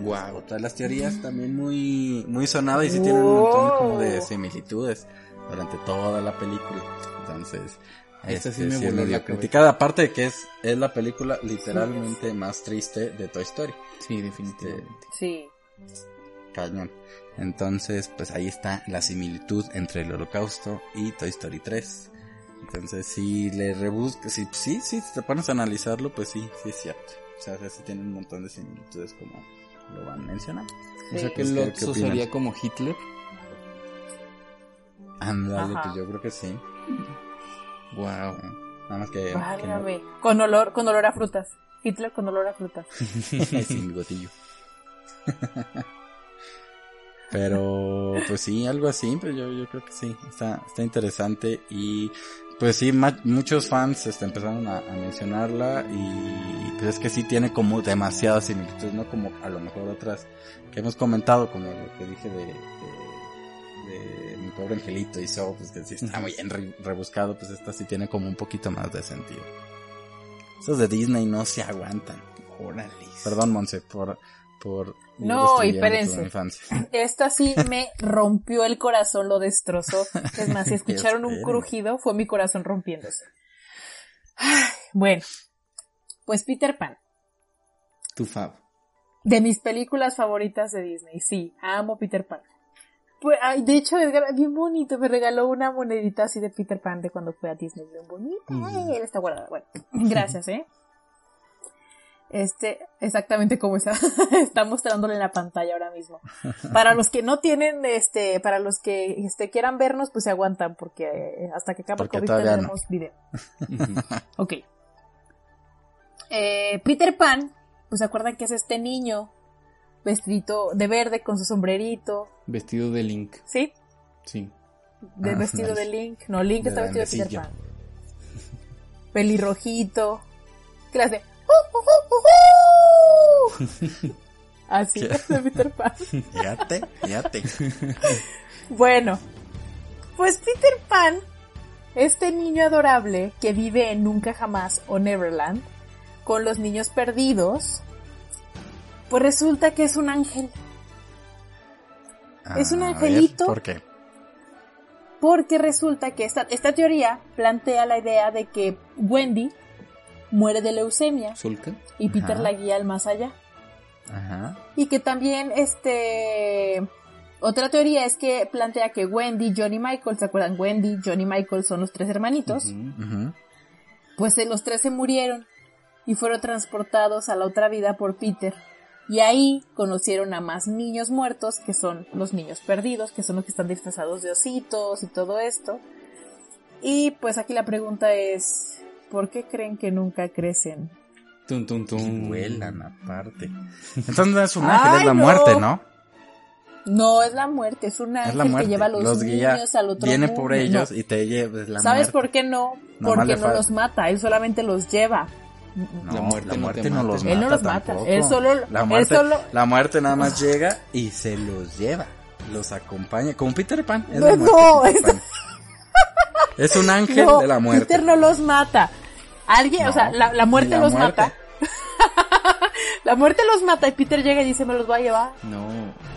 Speaker 2: Wow, otra de las teorías también muy, muy sonada y sí tienen un montón como de similitudes durante toda la película. Entonces,
Speaker 3: Esta sí
Speaker 2: este,
Speaker 3: me
Speaker 2: sí es
Speaker 3: voló la
Speaker 2: criticada, aparte de que es, es la película literalmente más triste de Toy Story.
Speaker 3: Sí, definitivamente.
Speaker 1: Sí.
Speaker 2: Cañón. Entonces, pues ahí está la similitud entre el holocausto y Toy Story 3. Entonces, si le rebuscas, si, sí, sí, si te pones a analizarlo, pues sí, sí es cierto. O sea, sí tiene un montón de similitudes como lo van mencionando.
Speaker 3: O sea que
Speaker 2: Pues, ¿qué- qué
Speaker 3: Lotso sería como Hitler.
Speaker 2: Ándale, pues yo creo que sí.
Speaker 3: Wow.
Speaker 2: Nada más que, que no-.
Speaker 1: Con olor, con olor a frutas. Hitler con olor a frutas.
Speaker 2: sin bigotillo. Pero, pues sí, algo así, pero yo, yo creo que sí, está, está interesante y pues sí, muchos fans este, empezaron a, a mencionarla y pues es que sí tiene como demasiadas similitudes, no como a lo mejor otras que hemos comentado, como lo que dije de, de, de mi pobre angelito y so, pues que sí está muy bien re- rebuscado, pues esta sí tiene como un poquito más de sentido. Esos de Disney no se aguantan.
Speaker 3: Órale.
Speaker 2: Perdón, Monse, por, por
Speaker 1: No, y espérense. Esta sí me rompió el corazón, lo destrozó. Es más, si escucharon un crujido, fue mi corazón rompiéndose. Bueno, pues Peter Pan.
Speaker 3: Tu fab.
Speaker 1: De mis películas favoritas de Disney, sí, amo Peter Pan. Pues, ay, de hecho, Edgar, bien bonito, me regaló una monedita así de Peter Pan de cuando fue a Disney, bien bonita. Ay, él está guardada. Bueno, gracias, ¿eh? Este, exactamente como está, está mostrándole en la pantalla ahora mismo. Para los que no tienen, este, para los que este, quieran vernos, pues se aguantan, porque eh, hasta que acabe el
Speaker 2: Porque
Speaker 1: COVID
Speaker 2: todavía no.
Speaker 1: video. Ok. Eh, Peter Pan, pues se acuerdan que es este niño vestido de verde con su sombrerito,
Speaker 3: Vestido de Link.
Speaker 1: ¿sí?
Speaker 3: Sí.
Speaker 1: De
Speaker 2: Ah,
Speaker 1: vestido
Speaker 2: nice.
Speaker 1: de Link. No, Link
Speaker 2: De
Speaker 1: está vestido de Peter. Pan. Pelirrojito. Hace. Así es de Peter Pan. Bueno, pues Peter Pan, este niño adorable que vive en Nunca Jamás o Neverland, con los niños perdidos, pues resulta que es un ángel. Es un angelito.
Speaker 2: ¿Por qué?
Speaker 1: Porque resulta que esta, esta teoría plantea la idea de que Wendy muere de leucemia
Speaker 3: Zulka.
Speaker 1: y Peter
Speaker 2: Ajá.
Speaker 1: la guía al más allá.
Speaker 2: Ajá.
Speaker 1: Y que también, este, otra teoría es que plantea que Wendy, Johnny y Michael, ¿se acuerdan? Wendy, Johnny y Michael son los tres hermanitos.
Speaker 3: Ujú.
Speaker 1: Pues eh, los tres se murieron y fueron transportados a la otra vida por Peter. Y ahí conocieron a más niños muertos, que son los niños perdidos, que son los que están disfrazados de ositos y todo esto. Y pues aquí la pregunta es, ¿por qué creen que nunca crecen?
Speaker 3: Tum, tum, tum.
Speaker 2: Vuelan aparte. Entonces no es un ángel, es la
Speaker 1: no.
Speaker 2: muerte, ¿no?
Speaker 1: No, es la muerte, es un
Speaker 2: Es
Speaker 1: ángel
Speaker 2: la muerte.
Speaker 1: que lleva a los,
Speaker 2: los guía,
Speaker 1: niños al otro
Speaker 2: viene
Speaker 1: mundo.
Speaker 2: por ellos
Speaker 1: No.
Speaker 2: y te lleva es la
Speaker 1: ¿Sabes
Speaker 2: muerte.
Speaker 1: por qué no? Porque no los mata, él solamente los lleva.
Speaker 2: No,
Speaker 3: La muerte
Speaker 2: la
Speaker 3: no
Speaker 2: muerte
Speaker 3: te
Speaker 2: no,
Speaker 3: mata.
Speaker 2: los
Speaker 1: Él
Speaker 2: mata
Speaker 1: no los mata,
Speaker 2: tampoco.
Speaker 1: él solo-
Speaker 2: la
Speaker 1: él
Speaker 2: muerte,
Speaker 1: solo-
Speaker 2: la muerte nada más llega y se los lleva, los acompaña, como Peter Pan. Es
Speaker 1: No,
Speaker 2: la muerte
Speaker 1: no,
Speaker 2: de Peter
Speaker 1: es-
Speaker 2: Pan. Es un ángel
Speaker 1: No,
Speaker 2: de la muerte.
Speaker 1: Peter no los mata. Alguien, o sea, la, la muerte
Speaker 2: la
Speaker 1: los
Speaker 2: muerte.
Speaker 1: mata. la muerte los mata y Peter llega y dice, me los va a llevar.
Speaker 3: No.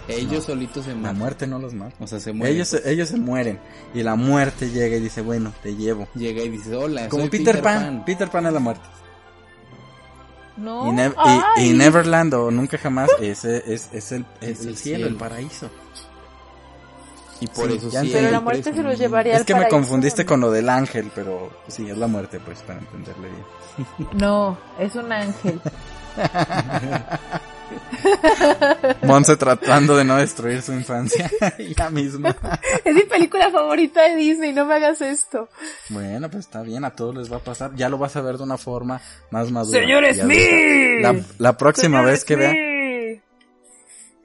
Speaker 3: Ellos solitos se
Speaker 2: La
Speaker 3: matan.
Speaker 2: muerte no los mata.
Speaker 3: O sea, se mueren.
Speaker 2: Ellos, se- ellos se mueren y la muerte llega y dice, bueno, te llevo.
Speaker 3: Llega y dice, hola,
Speaker 2: Como
Speaker 3: soy
Speaker 2: Peter, Pan. Peter Pan es la muerte.
Speaker 1: No.
Speaker 2: Y, Ne- y-
Speaker 1: Ay.
Speaker 2: y Neverland o Nunca Jamás ese es, es el, es
Speaker 3: Es
Speaker 2: el
Speaker 3: el
Speaker 2: cielo,
Speaker 3: cielo.
Speaker 2: el paraíso.
Speaker 3: Y por
Speaker 2: Sí,
Speaker 3: eso sí.
Speaker 1: Pero la muerte
Speaker 3: preso.
Speaker 1: se los llevaría
Speaker 2: Es
Speaker 1: al
Speaker 2: que me
Speaker 1: paraíso,
Speaker 2: confundiste
Speaker 1: ¿no?
Speaker 2: con lo del ángel, pero sí, es la muerte, pues, para entenderle bien.
Speaker 1: No, es un ángel.
Speaker 2: Monse tratando de no destruir su infancia. Ella misma.
Speaker 1: Es mi película favorita de Disney, no me hagas esto.
Speaker 2: Bueno, pues está bien, a todos les va a pasar. Ya lo vas a ver de una forma más madura.
Speaker 1: ¡Señor Smith!
Speaker 2: La, la próxima
Speaker 1: Señor
Speaker 2: vez que vea.
Speaker 1: Smith.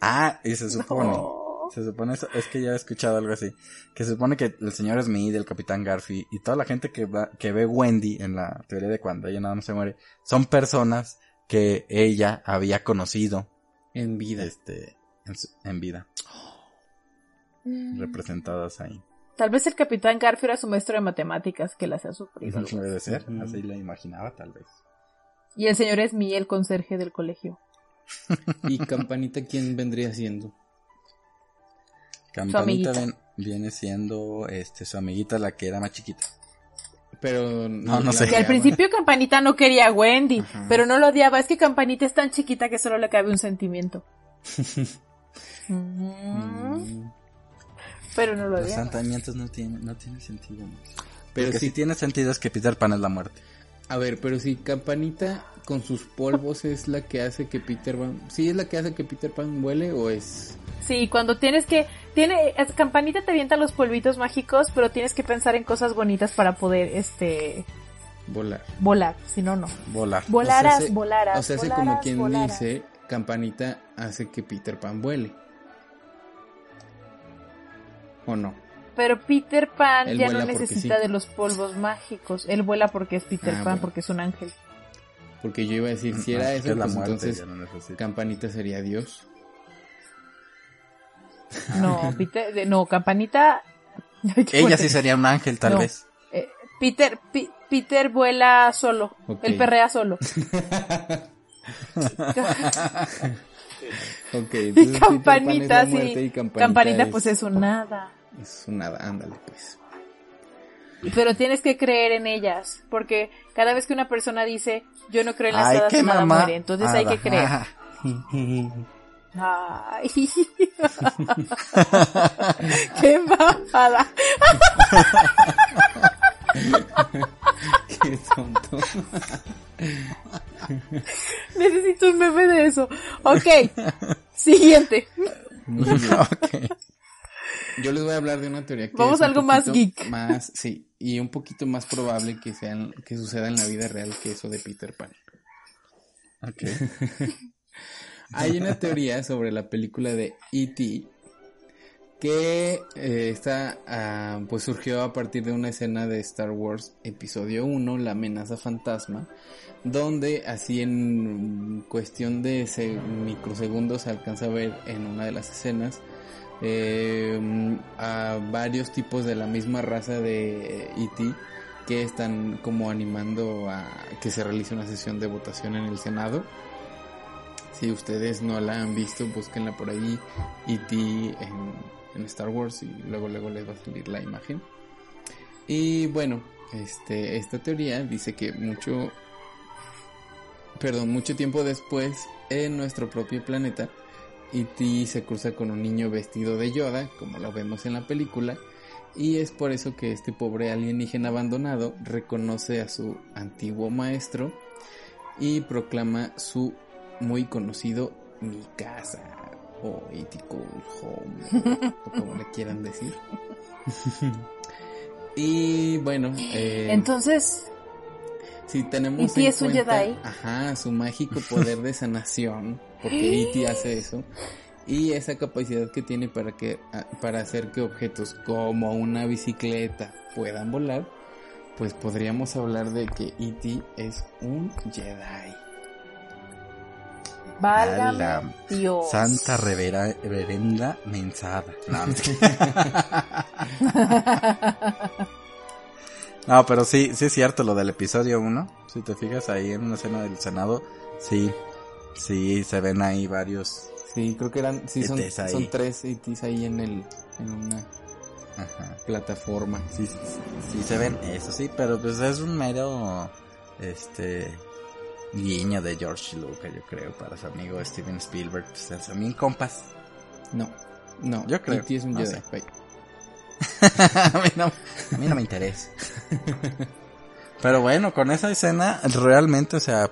Speaker 2: Ah, y se supone.
Speaker 1: No.
Speaker 2: Se supone, eso- es que ya he escuchado algo así. Que se supone que el señor Smith, el capitán Garfi y toda la gente que va, que ve Wendy en la teoría de cuando ella nada más se muere, son personas que ella había conocido,
Speaker 3: En vida.
Speaker 2: este, en, su- en vida,
Speaker 1: Mm.
Speaker 2: representadas ahí.
Speaker 1: Tal vez el capitán Garfield era su maestro de matemáticas que las ha sufrido. algo
Speaker 2: Puede ser, así la imaginaba tal vez.
Speaker 1: Y el señor Smith, el conserje del colegio.
Speaker 3: ¿Y Campanita quién vendría siendo?
Speaker 2: Campanita
Speaker 1: amiguita.
Speaker 2: ven- viene siendo, este, su amiguita la que era más chiquita.
Speaker 3: Pero
Speaker 2: No, no sé.
Speaker 1: Que al principio Campanita no quería a Wendy,
Speaker 3: Ajá.
Speaker 1: pero no lo odiaba. Es que Campanita es tan chiquita que solo le cabe un sentimiento.
Speaker 3: Mm,
Speaker 1: Pero no lo
Speaker 2: Los
Speaker 1: odiaba.
Speaker 2: sentimientos no tienen, no tiene sentido.
Speaker 3: Pero
Speaker 2: Lo que
Speaker 3: sí,
Speaker 2: sí tiene sentido es que Peter Pan es la muerte.
Speaker 3: A ver, pero si Campanita con sus polvos es la que hace que Peter Pan... ¿Sí es la que hace que Peter Pan vuele o es...?
Speaker 1: Sí, cuando tienes que... Tiene, Campanita te avienta los polvitos mágicos, pero tienes que pensar en cosas bonitas para poder, este,
Speaker 3: Volar.
Speaker 1: volar. Si no, no.
Speaker 2: Volar.
Speaker 1: Volaras,
Speaker 3: O sea, se-
Speaker 1: volaras,
Speaker 3: O sea, hace
Speaker 1: volaras,
Speaker 3: como quien
Speaker 1: volaras.
Speaker 3: dice, Campanita hace que Peter Pan vuele. ¿O no?
Speaker 1: Pero Peter Pan
Speaker 3: Él
Speaker 1: ya no necesita
Speaker 3: sí.
Speaker 1: de los polvos mágicos. Él vuela porque es Peter
Speaker 3: Ah,
Speaker 1: Pan,
Speaker 3: bueno.
Speaker 1: porque es un ángel.
Speaker 3: Porque yo iba a decir, si era
Speaker 2: No,
Speaker 3: eso,
Speaker 2: es la
Speaker 3: pues
Speaker 2: muerte,
Speaker 3: entonces
Speaker 2: no.
Speaker 3: Campanita sería Dios.
Speaker 1: No, Peter, no, Campanita.
Speaker 2: Ella sí sería un ángel, tal
Speaker 1: No.
Speaker 2: vez.
Speaker 1: Eh, Peter, Peter vuela solo.
Speaker 3: Ok.
Speaker 1: Él perrea solo.
Speaker 3: Ok,
Speaker 1: Y
Speaker 3: entonces Peter Pan es
Speaker 1: Campanita,
Speaker 3: la muerte
Speaker 1: sí.
Speaker 3: y Campanita,
Speaker 1: Campanita,
Speaker 3: es,
Speaker 1: pues es un nada.
Speaker 3: Es un nada, ándale pues.
Speaker 1: Pero tienes que creer en ellas. Porque cada vez que una persona dice, yo no creo en las
Speaker 2: Ay,
Speaker 1: hadas, nada
Speaker 2: mamá.
Speaker 1: muere. Entonces hay que creer. Ay. qué mamada.
Speaker 3: Qué tonto.
Speaker 1: Necesito un meme de eso. Ok. Siguiente.
Speaker 2: ok.
Speaker 3: Yo les voy a hablar de una teoría que
Speaker 1: Vamos
Speaker 3: es
Speaker 1: a
Speaker 3: un
Speaker 1: algo más
Speaker 3: poquito
Speaker 1: geek.
Speaker 3: Más, sí, y un poquito más probable que sean, que suceda en la vida real que eso de Peter Pan.
Speaker 2: Ok.
Speaker 3: Hay una teoría sobre la película de E.T. que eh, está, ah, pues surgió a partir de una escena de Star Wars Episodio 1, La amenaza fantasma, donde así en cuestión de se- microsegundos se alcanza a ver en una de las escenas eh, a varios tipos de la misma raza de E.T. que están como animando a que se realice una sesión de votación en el Senado. Si ustedes no la han visto, búsquenla por ahí, E.T. En, en Star Wars y luego luego les va a salir la imagen. Y bueno, este, esta teoría dice que mucho, perdón, mucho tiempo después, en nuestro propio planeta, E.T. se cruza con un niño vestido de Yoda, como lo vemos en la película, y es por eso que este pobre alienígena abandonado reconoce a su antiguo maestro y proclama su muy conocido mi casa o E.T. Cool Home o como le quieran decir. y bueno, eh,
Speaker 1: Entonces,
Speaker 3: si tenemos
Speaker 1: E.T.
Speaker 3: en
Speaker 1: es un
Speaker 3: cuenta,
Speaker 1: Jedi.
Speaker 3: ajá, su mágico poder de sanación, porque E.T. hace eso, y esa capacidad que tiene para que para hacer que objetos como una bicicleta puedan volar, pues podríamos hablar de que E.T. es un Jedi.
Speaker 1: válgame
Speaker 2: la
Speaker 1: Dios.
Speaker 2: Santa revera, reverenda mensada. No, pero sí, sí es cierto lo del episodio 1. Si te fijas ahí en una escena del Senado, sí, sí se ven ahí varios.
Speaker 3: Sí, creo que eran, sí, son, son tres E.T.s ahí en el, en una
Speaker 2: Ajá.
Speaker 3: plataforma.
Speaker 2: Sí, sí, sí se ven, eso sí, pero pues es un mero, este, guiño de George Lucas, yo creo, para su amigo Steven Spielberg. Pues bien compas.
Speaker 3: No, no,
Speaker 2: Yo creo,
Speaker 3: E.T. es un
Speaker 2: no
Speaker 3: Jedi.
Speaker 2: a, mí no, a mí no me interesa. Pero bueno, con esa escena, realmente, o sea,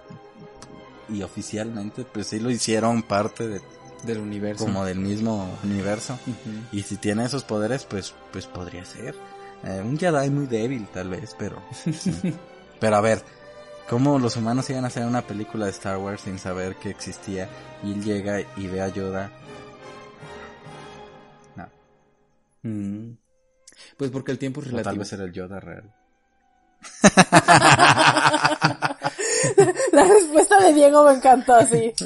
Speaker 2: y oficialmente pues sí lo hicieron parte de
Speaker 3: Del universo.
Speaker 2: como del mismo universo. Y si tiene esos poderes, pues, pues podría ser. Eh, un Jedi muy débil, tal vez, pero. sí. Pero a ver, ¿cómo los humanos iban a hacer una película de Star Wars sin saber que existía? Y él llega y ve a Yoda. No,
Speaker 3: Mm. Pues porque el tiempo es
Speaker 2: o tal
Speaker 3: relativo.
Speaker 2: vez era el Yoda real.
Speaker 1: La respuesta de Diego me encantó así.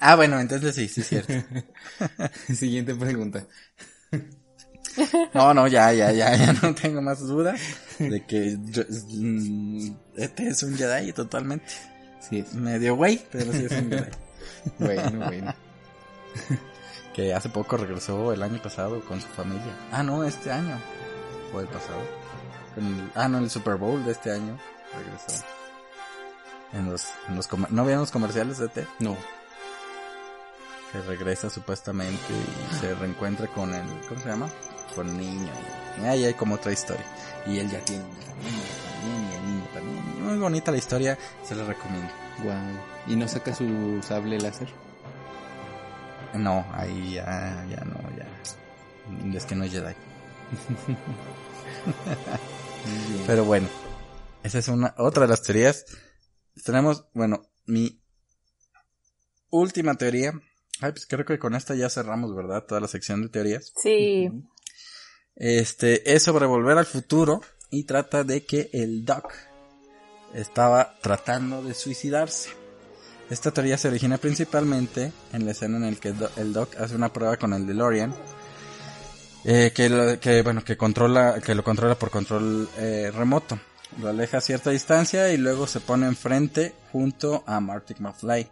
Speaker 2: ah, bueno, entonces sí, sí es cierto.
Speaker 3: Siguiente pregunta.
Speaker 2: No, no, ya, ya, ya, ya no tengo más dudas de que yo- mm, este es un Jedi totalmente.
Speaker 3: Sí es.
Speaker 2: Medio güey, pero sí es un Jedi.
Speaker 3: Bueno, bueno.
Speaker 2: que hace poco regresó el año pasado con su familia. Ah, no, este año. O el pasado. El- ah, no, el Super Bowl de este año regresó. En los, en los comer- ¿No vieron los comerciales de T?
Speaker 3: No.
Speaker 2: Que regresa supuestamente y se reencuentra con el, ¿cómo se llama? Con el niño. Y ahí hay como otra historia. Y él ya tiene también y el niño también. Muy bonita la historia, se la recomiendo.
Speaker 3: Guau. ¿Y no saca su sable láser?
Speaker 2: No, ahí ya, ya no, ya. Es que no es Jedi. Pero bueno, esa es una otra de las teorías. Tenemos, bueno, mi última teoría. Ay, pues creo que con esta ya cerramos, ¿verdad? Toda la sección de teorías.
Speaker 1: Sí.
Speaker 2: Este es sobre volver al futuro y trata de que el Doc estaba tratando de suicidarse. Esta teoría se origina principalmente en la escena en la que el Doc hace una prueba con el DeLorean. eh, que, lo, que bueno que controla que lo controla por control eh, remoto lo aleja a cierta distancia y luego se pone enfrente junto a Marty McFly.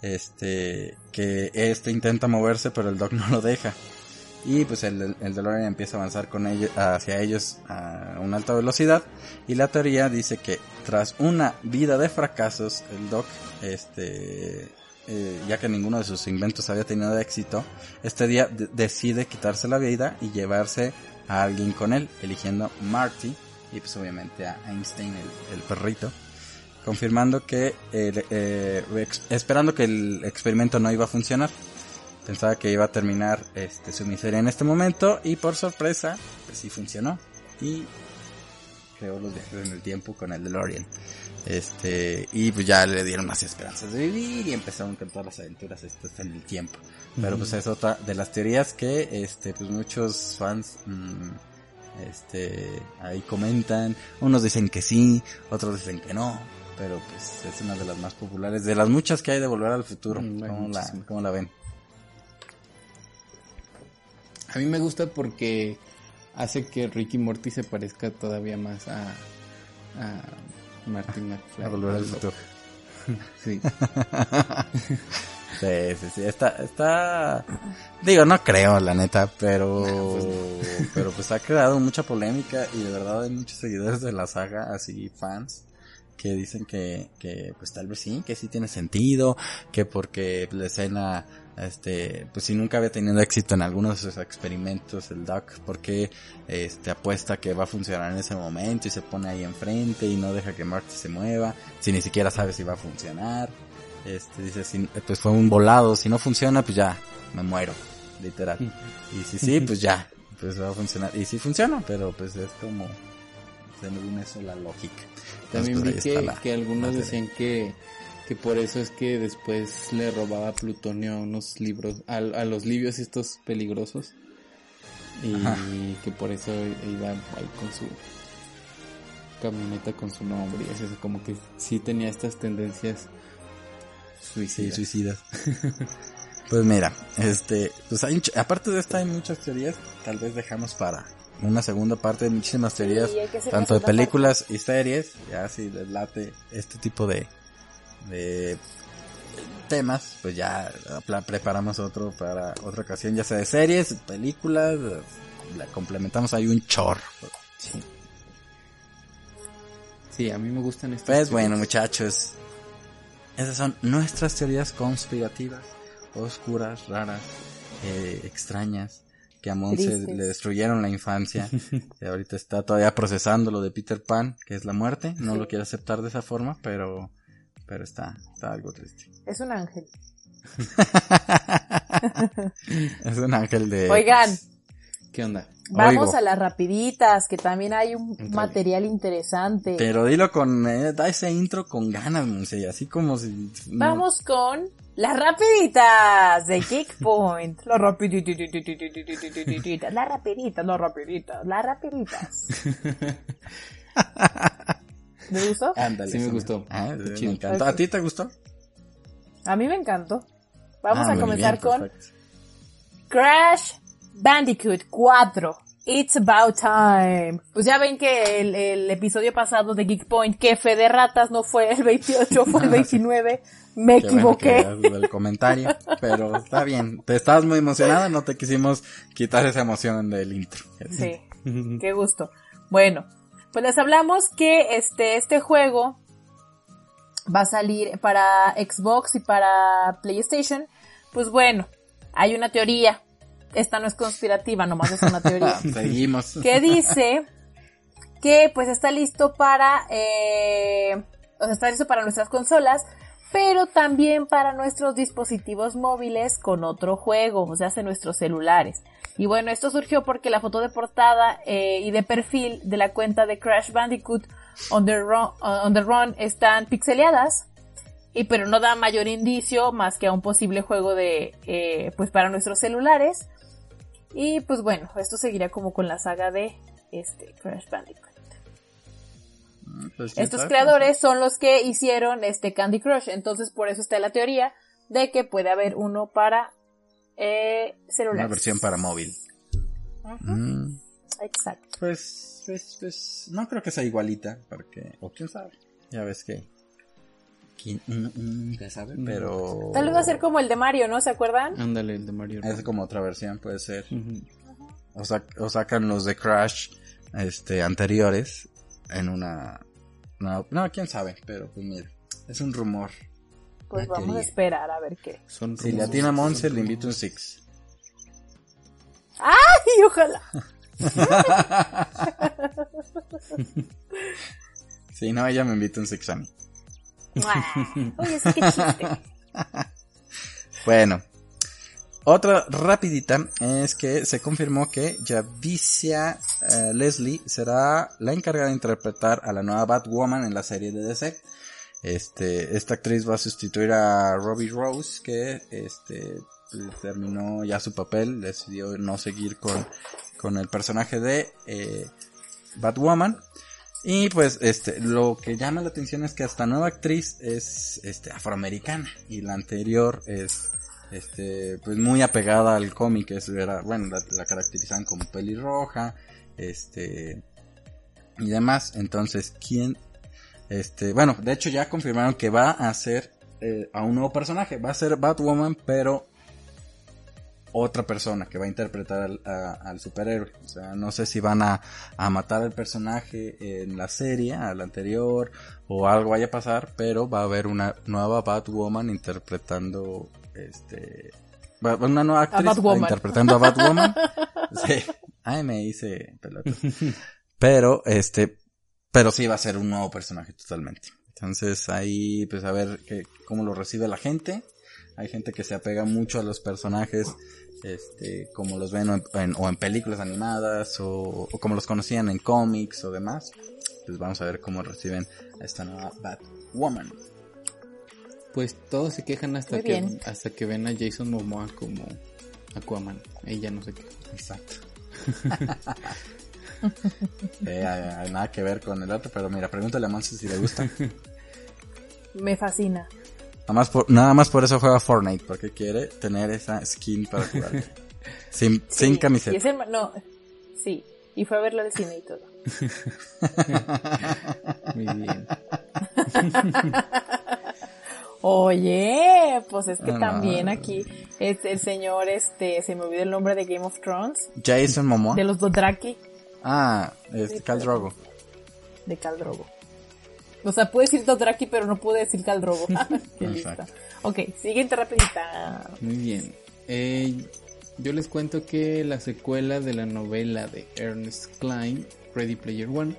Speaker 2: Este que este intenta moverse pero el Doc no lo deja. Y pues el, el DeLorean empieza a avanzar con ellos, hacia ellos a una alta velocidad. Y la teoría dice que tras una vida de fracasos el Doc este eh, ya que ninguno de sus inventos había tenido éxito este día de- decide quitarse la vida y llevarse a alguien con él eligiendo Marty y pues obviamente a Einstein el, el perrito confirmando que el, eh, ex- esperando que el experimento no iba a funcionar pensaba que iba a terminar este, su miseria en este momento y por sorpresa, pues sí funcionó y creó los viajes en el tiempo con el DeLorean. Este, y pues ya le dieron más esperanzas de vivir y empezaron con todas las aventuras estas en el tiempo. Pero pues es otra de las teorías que este pues muchos fans mm, este ahí comentan, unos dicen que sí, otros dicen que no, pero pues es una de las más populares de las muchas que hay de volver al futuro.
Speaker 3: Mm,
Speaker 2: ¿Cómo la, cómo la ven?
Speaker 3: A mí me gusta porque hace que Ricky Morty se parezca todavía más a, a Martin McFly.
Speaker 2: A volver al futuro.
Speaker 3: Sí.
Speaker 2: Sí, sí, sí, está, está, digo, no creo, la neta, pero, pero pues ha creado mucha polémica y de verdad hay muchos seguidores de la saga, así fans, que dicen que, que pues tal vez sí, que sí tiene sentido, que porque la escena, este, pues si nunca había tenido éxito en algunos de sus experimentos el Doc, porque este apuesta que va a funcionar en ese momento y se pone ahí enfrente y no deja que Marty se mueva, si ni siquiera sabe si va a funcionar. Este dice, si, pues fue un volado, si no funciona, pues ya, me muero, literal. Y si sí, pues ya, pues va a funcionar. Y sí funciona, pero pues es como, se me une eso la lógica.
Speaker 3: También
Speaker 2: pues,
Speaker 3: vi que,
Speaker 2: la-
Speaker 3: que algunos decían que, que por eso es que después le robaba plutonio a unos libros, a, a los libios estos peligrosos. Y
Speaker 2: Ajá.
Speaker 3: que por eso iba ahí con su camioneta con su nombre. Y así, como que sí tenía estas tendencias
Speaker 2: Sí,
Speaker 3: suicidas.
Speaker 2: pues mira, este, pues hay, aparte de esta hay muchas teorías, tal vez dejamos para una segunda parte de muchísimas teorías,
Speaker 1: Sí,
Speaker 2: tanto de películas y series, ya si les late este tipo de, de temas, pues ya preparamos otro para otra ocasión, ya sea de series, películas, la complementamos ahí un chorro.
Speaker 3: Sí. Sí, a mí me gustan estas
Speaker 2: Pues bueno, muchachos, esas son nuestras teorías conspirativas, oscuras, raras, eh, extrañas, que a Monse le destruyeron la infancia. y ahorita está todavía procesando lo de Peter Pan, que es la muerte. No lo quiere aceptar de esa forma, pero Pero está, está algo triste.
Speaker 1: Es un ángel.
Speaker 2: es un ángel de...
Speaker 1: Oigan,
Speaker 3: ¿Qué onda?
Speaker 1: vamos
Speaker 2: Oigo.
Speaker 1: a las rapiditas, que también hay un material interesante.
Speaker 2: Pero dilo con... eh, da ese intro con ganas, Monse, así como si... no-
Speaker 1: Vamos con las rapiditas de Geekpoint. Las rapiditas, las rapiditas, las rapiditas, las rapiditas. ¿Me gustó?
Speaker 2: Ándale.
Speaker 3: Sí me gustó.
Speaker 2: Ah, me encantó. ¿A ti te gustó?
Speaker 1: A mí me encantó. Vamos
Speaker 2: Ah,
Speaker 1: a comenzar
Speaker 2: bien,
Speaker 1: con. Crash Bandicoot 4. It's about time. Pues ya ven que el, el episodio pasado de Geek Point, que fe de ratas no fue el 28, fue el 29. Me
Speaker 2: Qué
Speaker 1: equivoqué.
Speaker 2: el comentario, pero está bien. Te estabas muy emocionada, no te quisimos quitar esa emoción del intro.
Speaker 1: Sí, qué gusto. Bueno, pues les hablamos que este, este juego va a salir para Xbox y para PlayStation. Pues bueno, hay una teoría. Esta no es conspirativa, nomás es una teoría.
Speaker 2: Seguimos.
Speaker 1: que dice que pues está listo para, eh, o sea, está listo para nuestras consolas, pero también para nuestros dispositivos móviles con otro juego, o sea, hace nuestros celulares. Y bueno, esto surgió porque la foto de portada eh, y de perfil de la cuenta de Crash Bandicoot on the Run, on the Run están pixeleadas. Y pero no da mayor indicio más que a un posible juego de, eh, pues para nuestros celulares. Y pues bueno, esto seguirá como con la saga de este Crash Bandicoot.
Speaker 2: Pues, ¿quién
Speaker 1: Estos creadores son los que hicieron este Candy Crush, entonces por eso está la teoría de que puede haber uno para eh, celulares.
Speaker 2: Una versión para móvil. Mm,
Speaker 1: Exacto.
Speaker 2: pues, pues, pues, no creo que sea igualita, porque, o quién sabe. Ya ves que, quién, nunca sabe, pero...
Speaker 1: Tal vez va a ser como el de Mario, ¿no? ¿Se acuerdan?
Speaker 3: Ándale, el de Mario.
Speaker 2: Es como otra versión, puede ser. O, sac- o sacan los de Crash, este, anteriores, en una... No, no, quién sabe, pero pues mira, es un rumor.
Speaker 1: Pues vamos a esperar a ver qué.
Speaker 3: Son
Speaker 2: Si le atina a Monse, le invito un Six.
Speaker 1: ¡Ay, ojalá!
Speaker 2: Si no, ella me invita un Six a mí. Bueno, otra rapidita es que se confirmó que Javicia eh, Leslie será la encargada de interpretar a la nueva Batwoman en la serie de DC. Este, esta actriz va a sustituir a Robbie Rose, que este terminó ya su papel, decidió no seguir con, con el personaje de eh, Batwoman. Y pues este, lo que llama la atención es que esta nueva actriz es este afroamericana. Y la anterior es este pues muy apegada al cómic, era, bueno, la, la caracterizan como pelirroja, este y demás. Entonces, ¿quién este, bueno, de hecho ya confirmaron que va a ser eh, a un nuevo personaje, va a ser Batwoman, pero otra persona que va a interpretar al, a- al superhéroe. O sea, no sé si van a, a matar al personaje en la serie, al anterior, o algo vaya a pasar, pero va a haber una nueva Batwoman interpretando, este, una nueva actriz interpretando a Batwoman. sí, ay, me hice pelota. Pero, este, pero sí va a ser un nuevo personaje totalmente. Entonces ahí, pues a ver que, cómo lo recibe la gente. Hay gente que se apega mucho a los personajes, este, como los ven o en, en- o en películas animadas o, o como los conocían en cómics o demás. Pues vamos a ver cómo reciben a esta nueva Batwoman.
Speaker 3: Pues todos se quejan hasta
Speaker 1: Muy
Speaker 3: que
Speaker 1: bien.
Speaker 3: hasta que ven a Jason Momoa como Aquaman. Ella no se queja.
Speaker 2: Exacto. Eh, nada que ver con el otro, pero mira, pregúntale a Monse si le gusta.
Speaker 1: Me fascina.
Speaker 2: Nada más por, nada más por eso juega Fortnite, porque quiere tener esa skin para jugar. Sin, sin camiseta.
Speaker 1: y no, sí. Y fue a verlo al cine y todo.
Speaker 3: Muy bien.
Speaker 1: Oye, pues es que
Speaker 2: no.
Speaker 1: también aquí es el señor, este, se me olvidó el nombre de Game of Thrones,
Speaker 2: Jason Momoa.
Speaker 1: de los Dothraki,
Speaker 2: Ah, es
Speaker 1: pero-
Speaker 2: Drogo.
Speaker 1: de Khal Drogo. O sea, pude decir Dothraki, pero no pude decir Khal Drogo. Qué lista.
Speaker 2: Exacto.
Speaker 1: Ok, siguiente rapidita.
Speaker 3: Muy bien. Eh, yo les cuento que la secuela de la novela de Ernest Klein, Ready Player One,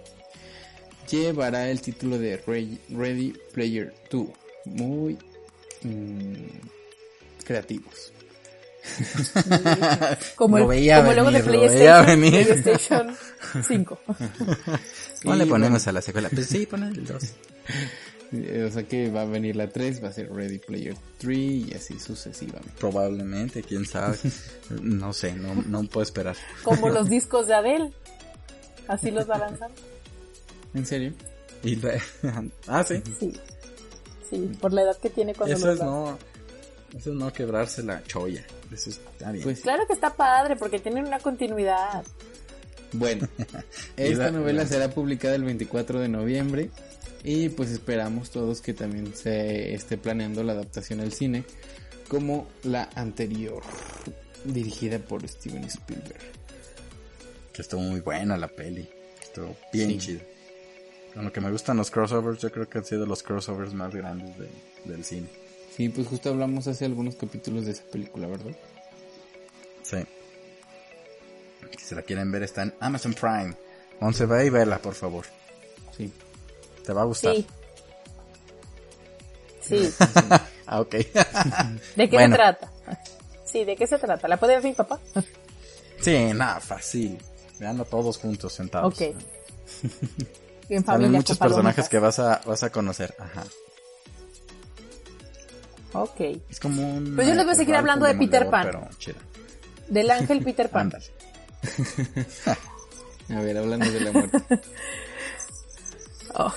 Speaker 3: llevará el título de Re- Ready Player 2. muy mm, creativos.
Speaker 1: Como, el,
Speaker 2: veía
Speaker 1: como luego de PlayStation,
Speaker 2: venir.
Speaker 1: PlayStation 5.
Speaker 2: ¿Cómo le ponemos a la secuela? Pues sí, ponen el 2.
Speaker 3: Eh, O sea que va a venir la 3, va a ser Ready Player 3 y así sucesivamente.
Speaker 2: Probablemente, quién sabe. No sé, no, no puedo esperar.
Speaker 1: Como los discos de Adele. Así los va lanzando.
Speaker 3: ¿En serio?
Speaker 2: Y la- Ah, sí.
Speaker 1: Sí. Sí, por la edad que tiene cuando
Speaker 2: Eso
Speaker 1: los
Speaker 2: es no. Eso es no quebrarse la cholla. Eso está bien.
Speaker 3: Pues
Speaker 1: Claro que está padre porque tienen una continuidad.
Speaker 3: bueno, esta
Speaker 2: la-
Speaker 3: novela será publicada el 24 de noviembre y pues esperamos todos que también se esté planeando la adaptación al cine como la anterior, dirigida por Steven Spielberg.
Speaker 2: Que estuvo muy buena la peli. Estuvo bien
Speaker 3: Sí.
Speaker 2: chido. Con lo que me gustan los crossovers, yo creo que han sido los crossovers más grandes de- del cine.
Speaker 3: Sí, pues justo hablamos hace algunos capítulos de esa película, ¿verdad?
Speaker 2: Sí. Si se la quieren ver, está en Amazon Prime. Once ve y vela, por favor.
Speaker 3: Sí.
Speaker 2: Te va a gustar.
Speaker 1: Sí. Sí.
Speaker 2: Ah, ok.
Speaker 1: ¿De qué
Speaker 2: Bueno.
Speaker 1: se trata? Sí, ¿de qué se trata? ¿La puede ver mi papá?
Speaker 2: sí, nada, fácil. Veanlo todos juntos, sentados.
Speaker 1: Ok. En
Speaker 2: Salen
Speaker 1: familia.
Speaker 2: muchos
Speaker 1: con
Speaker 2: personajes que vas a, vas a conocer. Ajá.
Speaker 1: Ok.
Speaker 2: Es como un...
Speaker 1: Pues yo les voy a seguir hablando de Peter Pan.
Speaker 2: Pero chido.
Speaker 1: Del ángel Peter Pan.
Speaker 3: A ver, hablando de la muerte.
Speaker 1: Oh.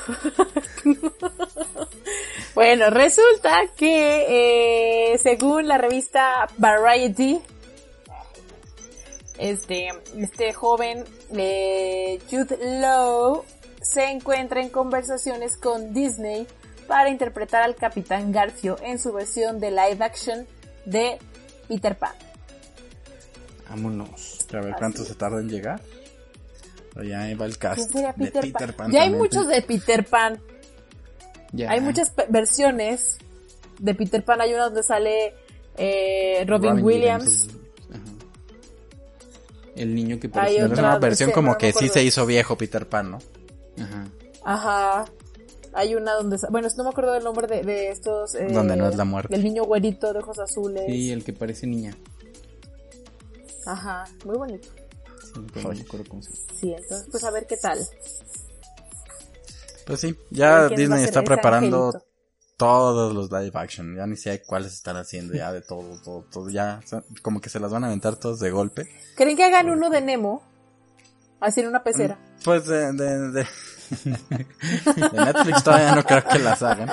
Speaker 1: bueno, resulta que eh, según la revista Variety, este, este joven eh, Jude Law se encuentra en conversaciones con Disney para interpretar al Capitán Garfio en su versión de live action de Peter Pan.
Speaker 3: Vámonos.
Speaker 2: A ver cuánto se tarda en llegar. Pero ya ahí va el cast
Speaker 1: ¿Quién sería
Speaker 2: de
Speaker 1: Peter,
Speaker 2: Peter
Speaker 1: Pan?
Speaker 2: Pan.
Speaker 1: Ya hay muchos de Peter Pan.
Speaker 3: Ya.
Speaker 1: Hay muchas versiones de Peter Pan. Hay una donde sale eh, Robin, Williams.
Speaker 3: Ajá. El niño que
Speaker 1: Hay
Speaker 3: parece...
Speaker 2: Una versión como que sí se hizo viejo Peter Pan, ¿no?
Speaker 3: Ajá.
Speaker 1: Ajá. Hay una donde... Bueno, no me acuerdo del nombre de, de estos... eh,
Speaker 2: Donde no es la muerte.
Speaker 1: Del niño güerito de ojos azules.
Speaker 3: Sí, el que parece niña.
Speaker 1: Ajá. Muy bonito.
Speaker 3: Sí, pero no me acuerdo cómo se.
Speaker 1: Sí, entonces pues a ver qué tal.
Speaker 2: Pues sí, ya Disney está preparando
Speaker 1: angelito.
Speaker 2: todos los live action. Ya ni sé cuáles están haciendo ya de todo, todo, todo. Ya, o sea, como que se las van a aventar todos de golpe.
Speaker 1: ¿Creen que hagan uno de Nemo? Así en una pecera.
Speaker 2: Pues de, de, de, de Netflix todavía no creo que las hagan.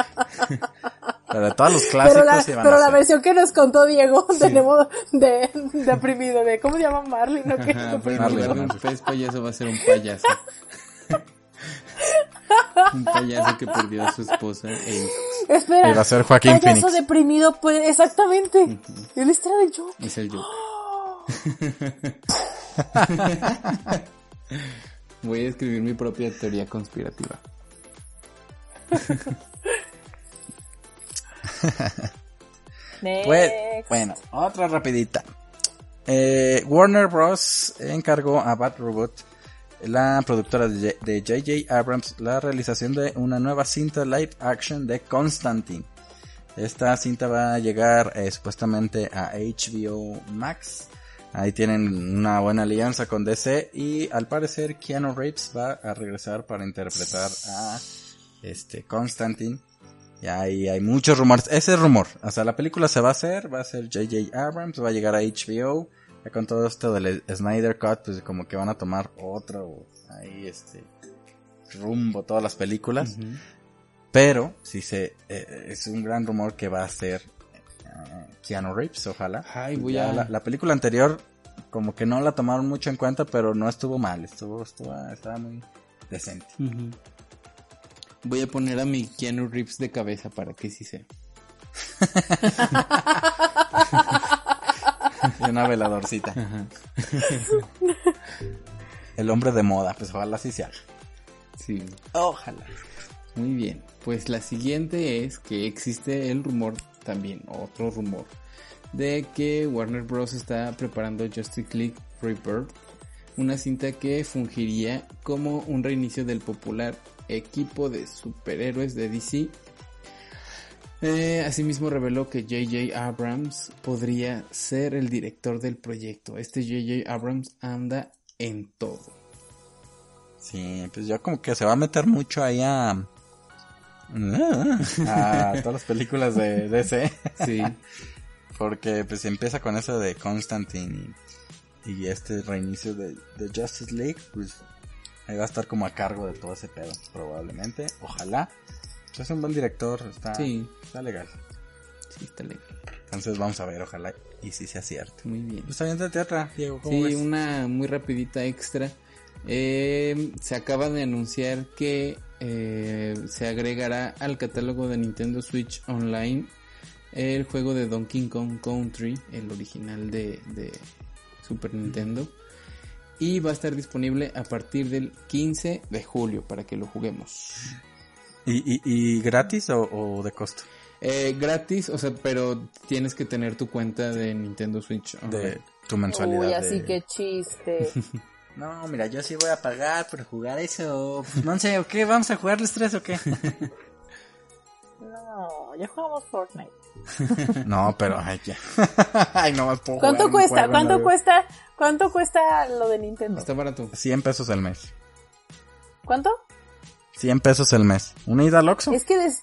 Speaker 2: Pero de todos los clásicos
Speaker 1: Pero, la,
Speaker 2: sí
Speaker 1: pero
Speaker 2: a
Speaker 1: la
Speaker 2: hacer.
Speaker 1: versión que nos contó Diego de Nemo de, deprimido, de ¿cómo se llama Marlin? ¿no?
Speaker 3: Lugar de un
Speaker 2: Marley.
Speaker 3: pez payaso va a ser un payaso. un payaso que perdió a su esposa e hijo.
Speaker 1: Espera.
Speaker 2: Y va a ser Joaquín
Speaker 1: payaso
Speaker 2: Phoenix.
Speaker 1: deprimido, pues, exactamente. Él está de yo.
Speaker 3: Es el yo. Voy a escribir mi propia teoría conspirativa.
Speaker 2: Pues, bueno, otra rapidita. Eh, Warner Bros. encargó a Bad Robot, la productora de J.J. Abrams, la realización de una nueva cinta live action de Constantine. Esta cinta va a llegar eh, supuestamente a HBO Max. Ahí tienen una buena alianza con DC y al parecer Keanu Reeves va a regresar para interpretar a este Constantine. Y ahí hay muchos rumores. Ese es rumor. O sea, la película se va a hacer, va a ser J.J. Abrams, va a llegar a HBO. Ya con todo esto del Snyder Cut, pues como que van a tomar otro ahí este rumbo todas las películas. Pero sí se eh, es un gran rumor que va a ser Keanu Reeves, ojalá.
Speaker 3: Ay, voy a-
Speaker 2: la, la película anterior como que no la tomaron mucho en cuenta, pero no estuvo mal, estuvo estuvo estaba muy decente.
Speaker 3: Voy a poner a mi Keanu Reeves de cabeza para que sí sea.
Speaker 2: Y una veladorcita.
Speaker 3: Ajá.
Speaker 2: El hombre de moda, pues ojalá sí sea.
Speaker 3: Sí.
Speaker 2: Ojalá.
Speaker 3: Muy bien, pues la siguiente es que existe el rumor, también otro rumor, de que Warner Bros. está preparando Justice League Rebirth, una cinta que fungiría como un reinicio del popular equipo de superhéroes de DC. Eh, asimismo reveló que J.J. Abrams podría ser el director del proyecto. Este J.J. Abrams anda en todo.
Speaker 2: Sí, pues ya como que se va a meter mucho ahí a... a todas las películas de DC.
Speaker 3: Sí.
Speaker 2: Porque pues empieza con eso de Constantine y, y este reinicio de, de Justice League, pues ahí va a estar como a cargo de todo ese pedo, probablemente. Ojalá. Pues es un buen director, está,
Speaker 3: Sí.
Speaker 2: está legal.
Speaker 3: Sí, está legal.
Speaker 2: Entonces vamos a ver, ojalá y si sea cierto.
Speaker 3: Muy bien.
Speaker 2: Pues también de teatro, Diego, ¿cómo
Speaker 3: Sí,
Speaker 2: ves?
Speaker 3: una muy rapidita extra. Eh, se acaba de anunciar que eh, se agregará al catálogo de Nintendo Switch Online el juego de Donkey Kong Country, el original de, de Super Nintendo. Y va a estar disponible a partir del 15 de julio para que lo juguemos.
Speaker 2: ¿Y, y, y gratis o, o de costo?
Speaker 3: Eh, gratis, o sea, pero tienes que tener tu cuenta de Nintendo Switch Online.
Speaker 2: De tu mensualidad.
Speaker 1: Uy,
Speaker 2: de-
Speaker 1: así que chiste.
Speaker 2: No, mira, yo sí voy a pagar por jugar eso. Pues, no sé, ¿o qué? ¿Vamos a jugarles tres o qué?
Speaker 1: No, ya jugamos Fortnite.
Speaker 2: no, pero ay, ya. ay, no más puedo
Speaker 1: ¿Cuánto
Speaker 2: jugar
Speaker 1: cuesta? ¿Cuánto cuesta? ¿Cuánto cuesta lo de Nintendo?
Speaker 3: Está barato.
Speaker 2: 100 pesos al mes.
Speaker 1: ¿Cuánto?
Speaker 2: 100 pesos al mes. ¿Una ida al Oxxo?
Speaker 1: Es que de,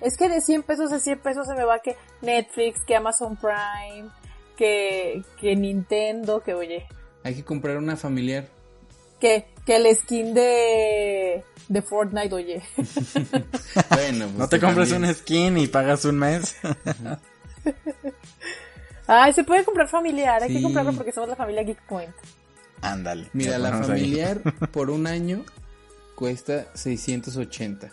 Speaker 1: es que de 100 pesos a 100 pesos se me va que Netflix, que Amazon Prime, que, que Nintendo, que oye,
Speaker 3: Hay que comprar una familiar.
Speaker 1: que, que el skin de, de Fortnite, oye.
Speaker 3: Bueno, pues
Speaker 2: No te compres
Speaker 3: también.
Speaker 2: un skin y pagas un mes.
Speaker 1: Ay, se puede comprar familiar, hay
Speaker 3: Sí.
Speaker 1: que comprarlo porque somos la familia Geek Point.
Speaker 2: Ándale.
Speaker 3: Mira, la
Speaker 2: ahí.
Speaker 3: familiar por un año cuesta 680.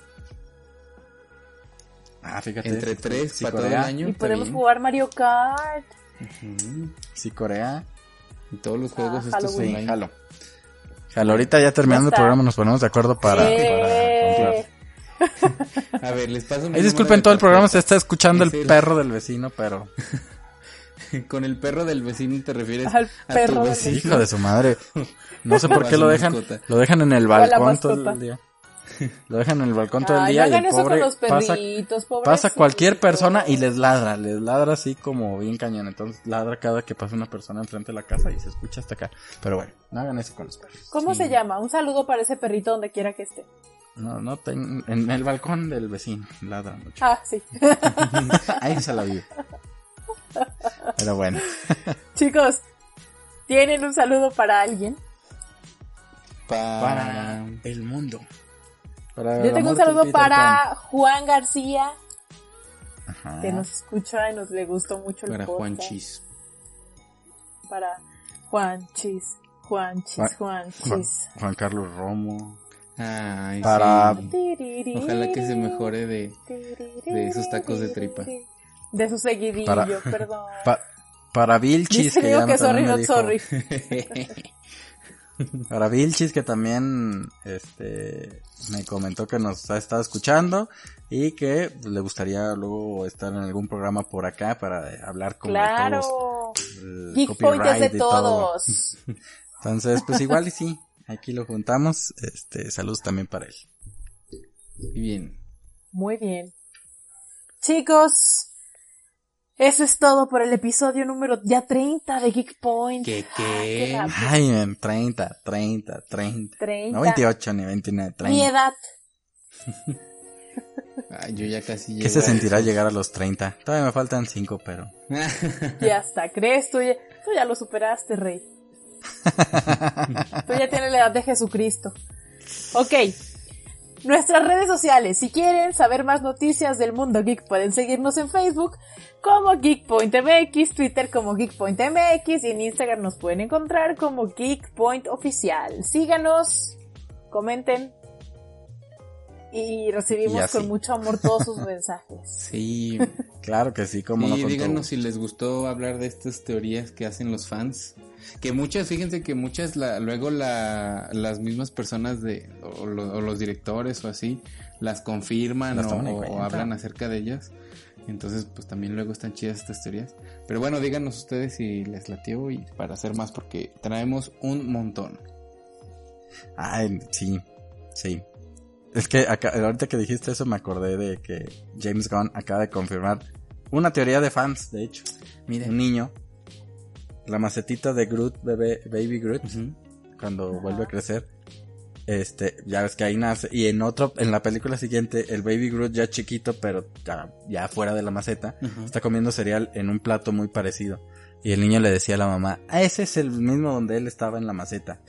Speaker 2: Ah, fíjate.
Speaker 3: Entre tres para todo el año.
Speaker 1: Y podemos
Speaker 3: bien.
Speaker 1: jugar Mario Kart.
Speaker 3: Ujú.
Speaker 2: Sí, Corea.
Speaker 3: Y todos los juegos
Speaker 1: Ah,
Speaker 3: estos
Speaker 1: Halloween.
Speaker 2: Sí,
Speaker 3: online.
Speaker 2: jalo. Jalo, ahorita ya terminando el programa nos ponemos de acuerdo para, para comprar.
Speaker 3: A ver, les paso mi
Speaker 2: Ahí disculpen, todo el programa se está escuchando el
Speaker 3: Es el-
Speaker 2: perro del vecino, pero...
Speaker 3: Con el perro del vecino te refieres
Speaker 1: Al
Speaker 3: a
Speaker 1: perro
Speaker 3: tu
Speaker 1: del
Speaker 3: vecino.
Speaker 2: Hijo de su madre. No sé por
Speaker 3: A
Speaker 2: qué lo dejan.
Speaker 3: mascota.
Speaker 2: Lo dejan en el balcón todo el día. Lo dejan en el balcón todo el
Speaker 1: Ay,
Speaker 2: día
Speaker 1: no
Speaker 2: y
Speaker 1: hagan
Speaker 2: el
Speaker 1: eso
Speaker 2: pobre
Speaker 1: con los
Speaker 2: pasa,
Speaker 1: perritos,
Speaker 2: pasa cualquier
Speaker 1: pobrecitos.
Speaker 2: persona y les ladra. Les ladra así como bien cañón. Entonces ladra cada que pasa una persona enfrente de la casa y se escucha hasta acá. Pero bueno, no hagan eso con los perros.
Speaker 1: ¿Cómo
Speaker 3: Sí.
Speaker 1: se llama? Un saludo para ese perrito donde quiera que esté.
Speaker 2: No, no, ten- en el balcón del vecino. Ladra mucho.
Speaker 1: Ah, sí.
Speaker 2: Ahí se la vive. Pero bueno.
Speaker 1: Chicos, ¿tienen un saludo para alguien?
Speaker 3: Pa-
Speaker 2: Para el mundo. Para
Speaker 1: Yo tengo un saludo para Juan García.
Speaker 2: Ajá.
Speaker 1: que nos escucha y nos le gustó mucho el
Speaker 3: Para
Speaker 1: podcast.
Speaker 3: Juan Chis.
Speaker 1: Para Juan Chis, Juan Chis,
Speaker 2: Juan-
Speaker 1: Chis.
Speaker 2: Juan Carlos Romo.
Speaker 3: Ay,
Speaker 2: Para-
Speaker 3: sí. Ojalá que se mejore de... de esos tacos de tripa.
Speaker 1: De su seguidillo,
Speaker 2: Para-
Speaker 1: perdón.
Speaker 2: Pa- para Vilchis,
Speaker 1: Dice
Speaker 2: que
Speaker 1: que sorry,
Speaker 2: dijo-
Speaker 1: sorry.
Speaker 2: Para Vilchis, que también este, me comentó que nos ha estado escuchando y que le gustaría luego estar en algún programa por acá para hablar con todos.
Speaker 1: Claro. Geek Point es de
Speaker 2: todo.
Speaker 1: todos.
Speaker 2: Entonces, pues igual y sí, aquí lo juntamos. Este, saludos también para él.
Speaker 3: Y bien.
Speaker 1: Muy bien. Chicos, eso es todo por el episodio número ya 30 de Geek Point.
Speaker 3: ¿Qué
Speaker 1: Qué
Speaker 3: qué?
Speaker 1: rápido.
Speaker 2: Ay, men, 30, 30, 30.
Speaker 1: 30.
Speaker 2: No 28 ni 29, 30.
Speaker 1: Mi edad.
Speaker 3: Ay, yo ya casi llego.
Speaker 2: ¿Qué se sentirá llegar a los 30? Todavía me faltan 5, pero...
Speaker 1: Ya hasta crees, tú ya, tú ya lo superaste, rey. tú ya tienes la edad de Jesucristo. Ok. Nuestras redes sociales. Si quieren saber más noticias del mundo geek, pueden seguirnos en Facebook como GeekPointMX, Twitter como GeekPointMX y en Instagram nos pueden encontrar como GeekPointOficial. Síganos, comenten y recibimos
Speaker 2: Y
Speaker 1: con mucho amor todos sus mensajes.
Speaker 3: Sí,
Speaker 2: Claro que sí, como
Speaker 3: sí,
Speaker 2: no
Speaker 3: díganos si les gustó hablar de estas teorías que hacen los fans. Que muchas, fíjense que muchas la, luego la, las mismas personas de, o, lo- o los directores o así, las confirman
Speaker 2: Las
Speaker 3: o, hablan acerca de ellas. Entonces, pues también luego están chidas estas teorías. Pero bueno, díganos ustedes si les latió y para hacer más porque traemos un montón.
Speaker 2: Ay, sí, sí. Es que acá, ahorita que dijiste eso me acordé de que James Gunn acaba de confirmar una teoría de fans, de hecho.
Speaker 3: Mira.
Speaker 2: Un niño, la macetita de Groot, bebé, Baby Groot, cuando vuelve a crecer, este, ya ves que ahí nace, y en otro, en la película siguiente, el Baby Groot ya chiquito, pero ya, ya fuera de la maceta, está comiendo cereal en un plato muy parecido. Y el niño le decía a la mamá, "Ah, ese es el mismo donde él estaba en la maceta.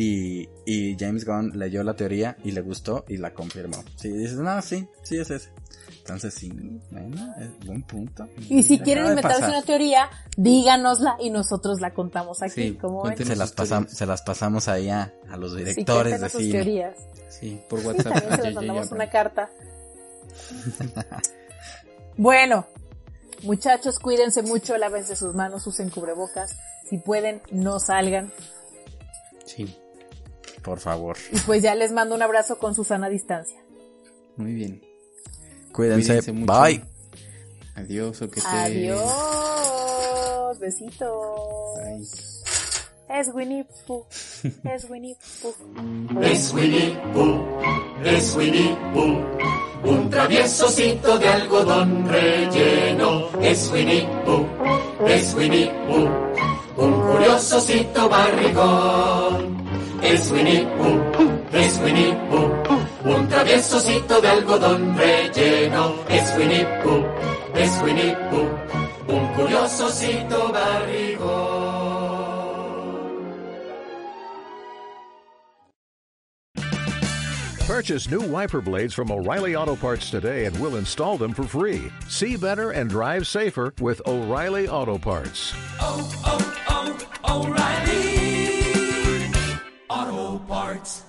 Speaker 2: Y, y James Gunn leyó la teoría y le gustó y la confirmó. Sí, dices, no, sí, sí es ese. Entonces sí, bueno, es buen punto.
Speaker 1: Y si quieren
Speaker 2: de
Speaker 1: inventarse
Speaker 2: pasar.
Speaker 1: una teoría, díganosla y nosotros la contamos aquí.
Speaker 3: Sí,
Speaker 1: como ven?
Speaker 3: cuéntenos.
Speaker 2: se las, pasam- se las pasamos ahí a, a los
Speaker 1: Sí,
Speaker 2: directores de
Speaker 1: cuéntenos sus
Speaker 2: cine.
Speaker 1: teorías.
Speaker 3: Sí, por WhatsApp.
Speaker 1: También se les
Speaker 3: JJ
Speaker 1: mandamos una carta. bueno, muchachos, cuídense mucho, lávense sus manos, usen cubrebocas. Si pueden, no salgan.
Speaker 3: Sí,
Speaker 2: Por favor.
Speaker 1: Y pues ya les mando un abrazo con Susana distancia.
Speaker 3: muy bien.
Speaker 2: Cuídense.
Speaker 3: Cuídense mucho.
Speaker 2: Bye.
Speaker 3: Adiós o que te...
Speaker 1: Adiós, besitos.
Speaker 3: Bye.
Speaker 1: Es Winnie Pooh, es Winnie Pooh.
Speaker 4: Es Winnie Pooh, es Winnie Pooh, un traviesocito de algodón relleno. Es Winnie Pooh, es Winnie Pooh, un curiosocito barrigón. Es Winnie Pooh, es Winnie Pooh, un traviesocito de algodón relleno. Es Winnie Pooh, es Winnie Pooh, un curiosocito barrigón.
Speaker 5: Purchase new wiper blades from O'Reilly Auto Parts today and we'll install them for free. See better and drive safer with O'Reilly Auto Parts.
Speaker 4: oh, oh, oh O'Reilly Auto Parts.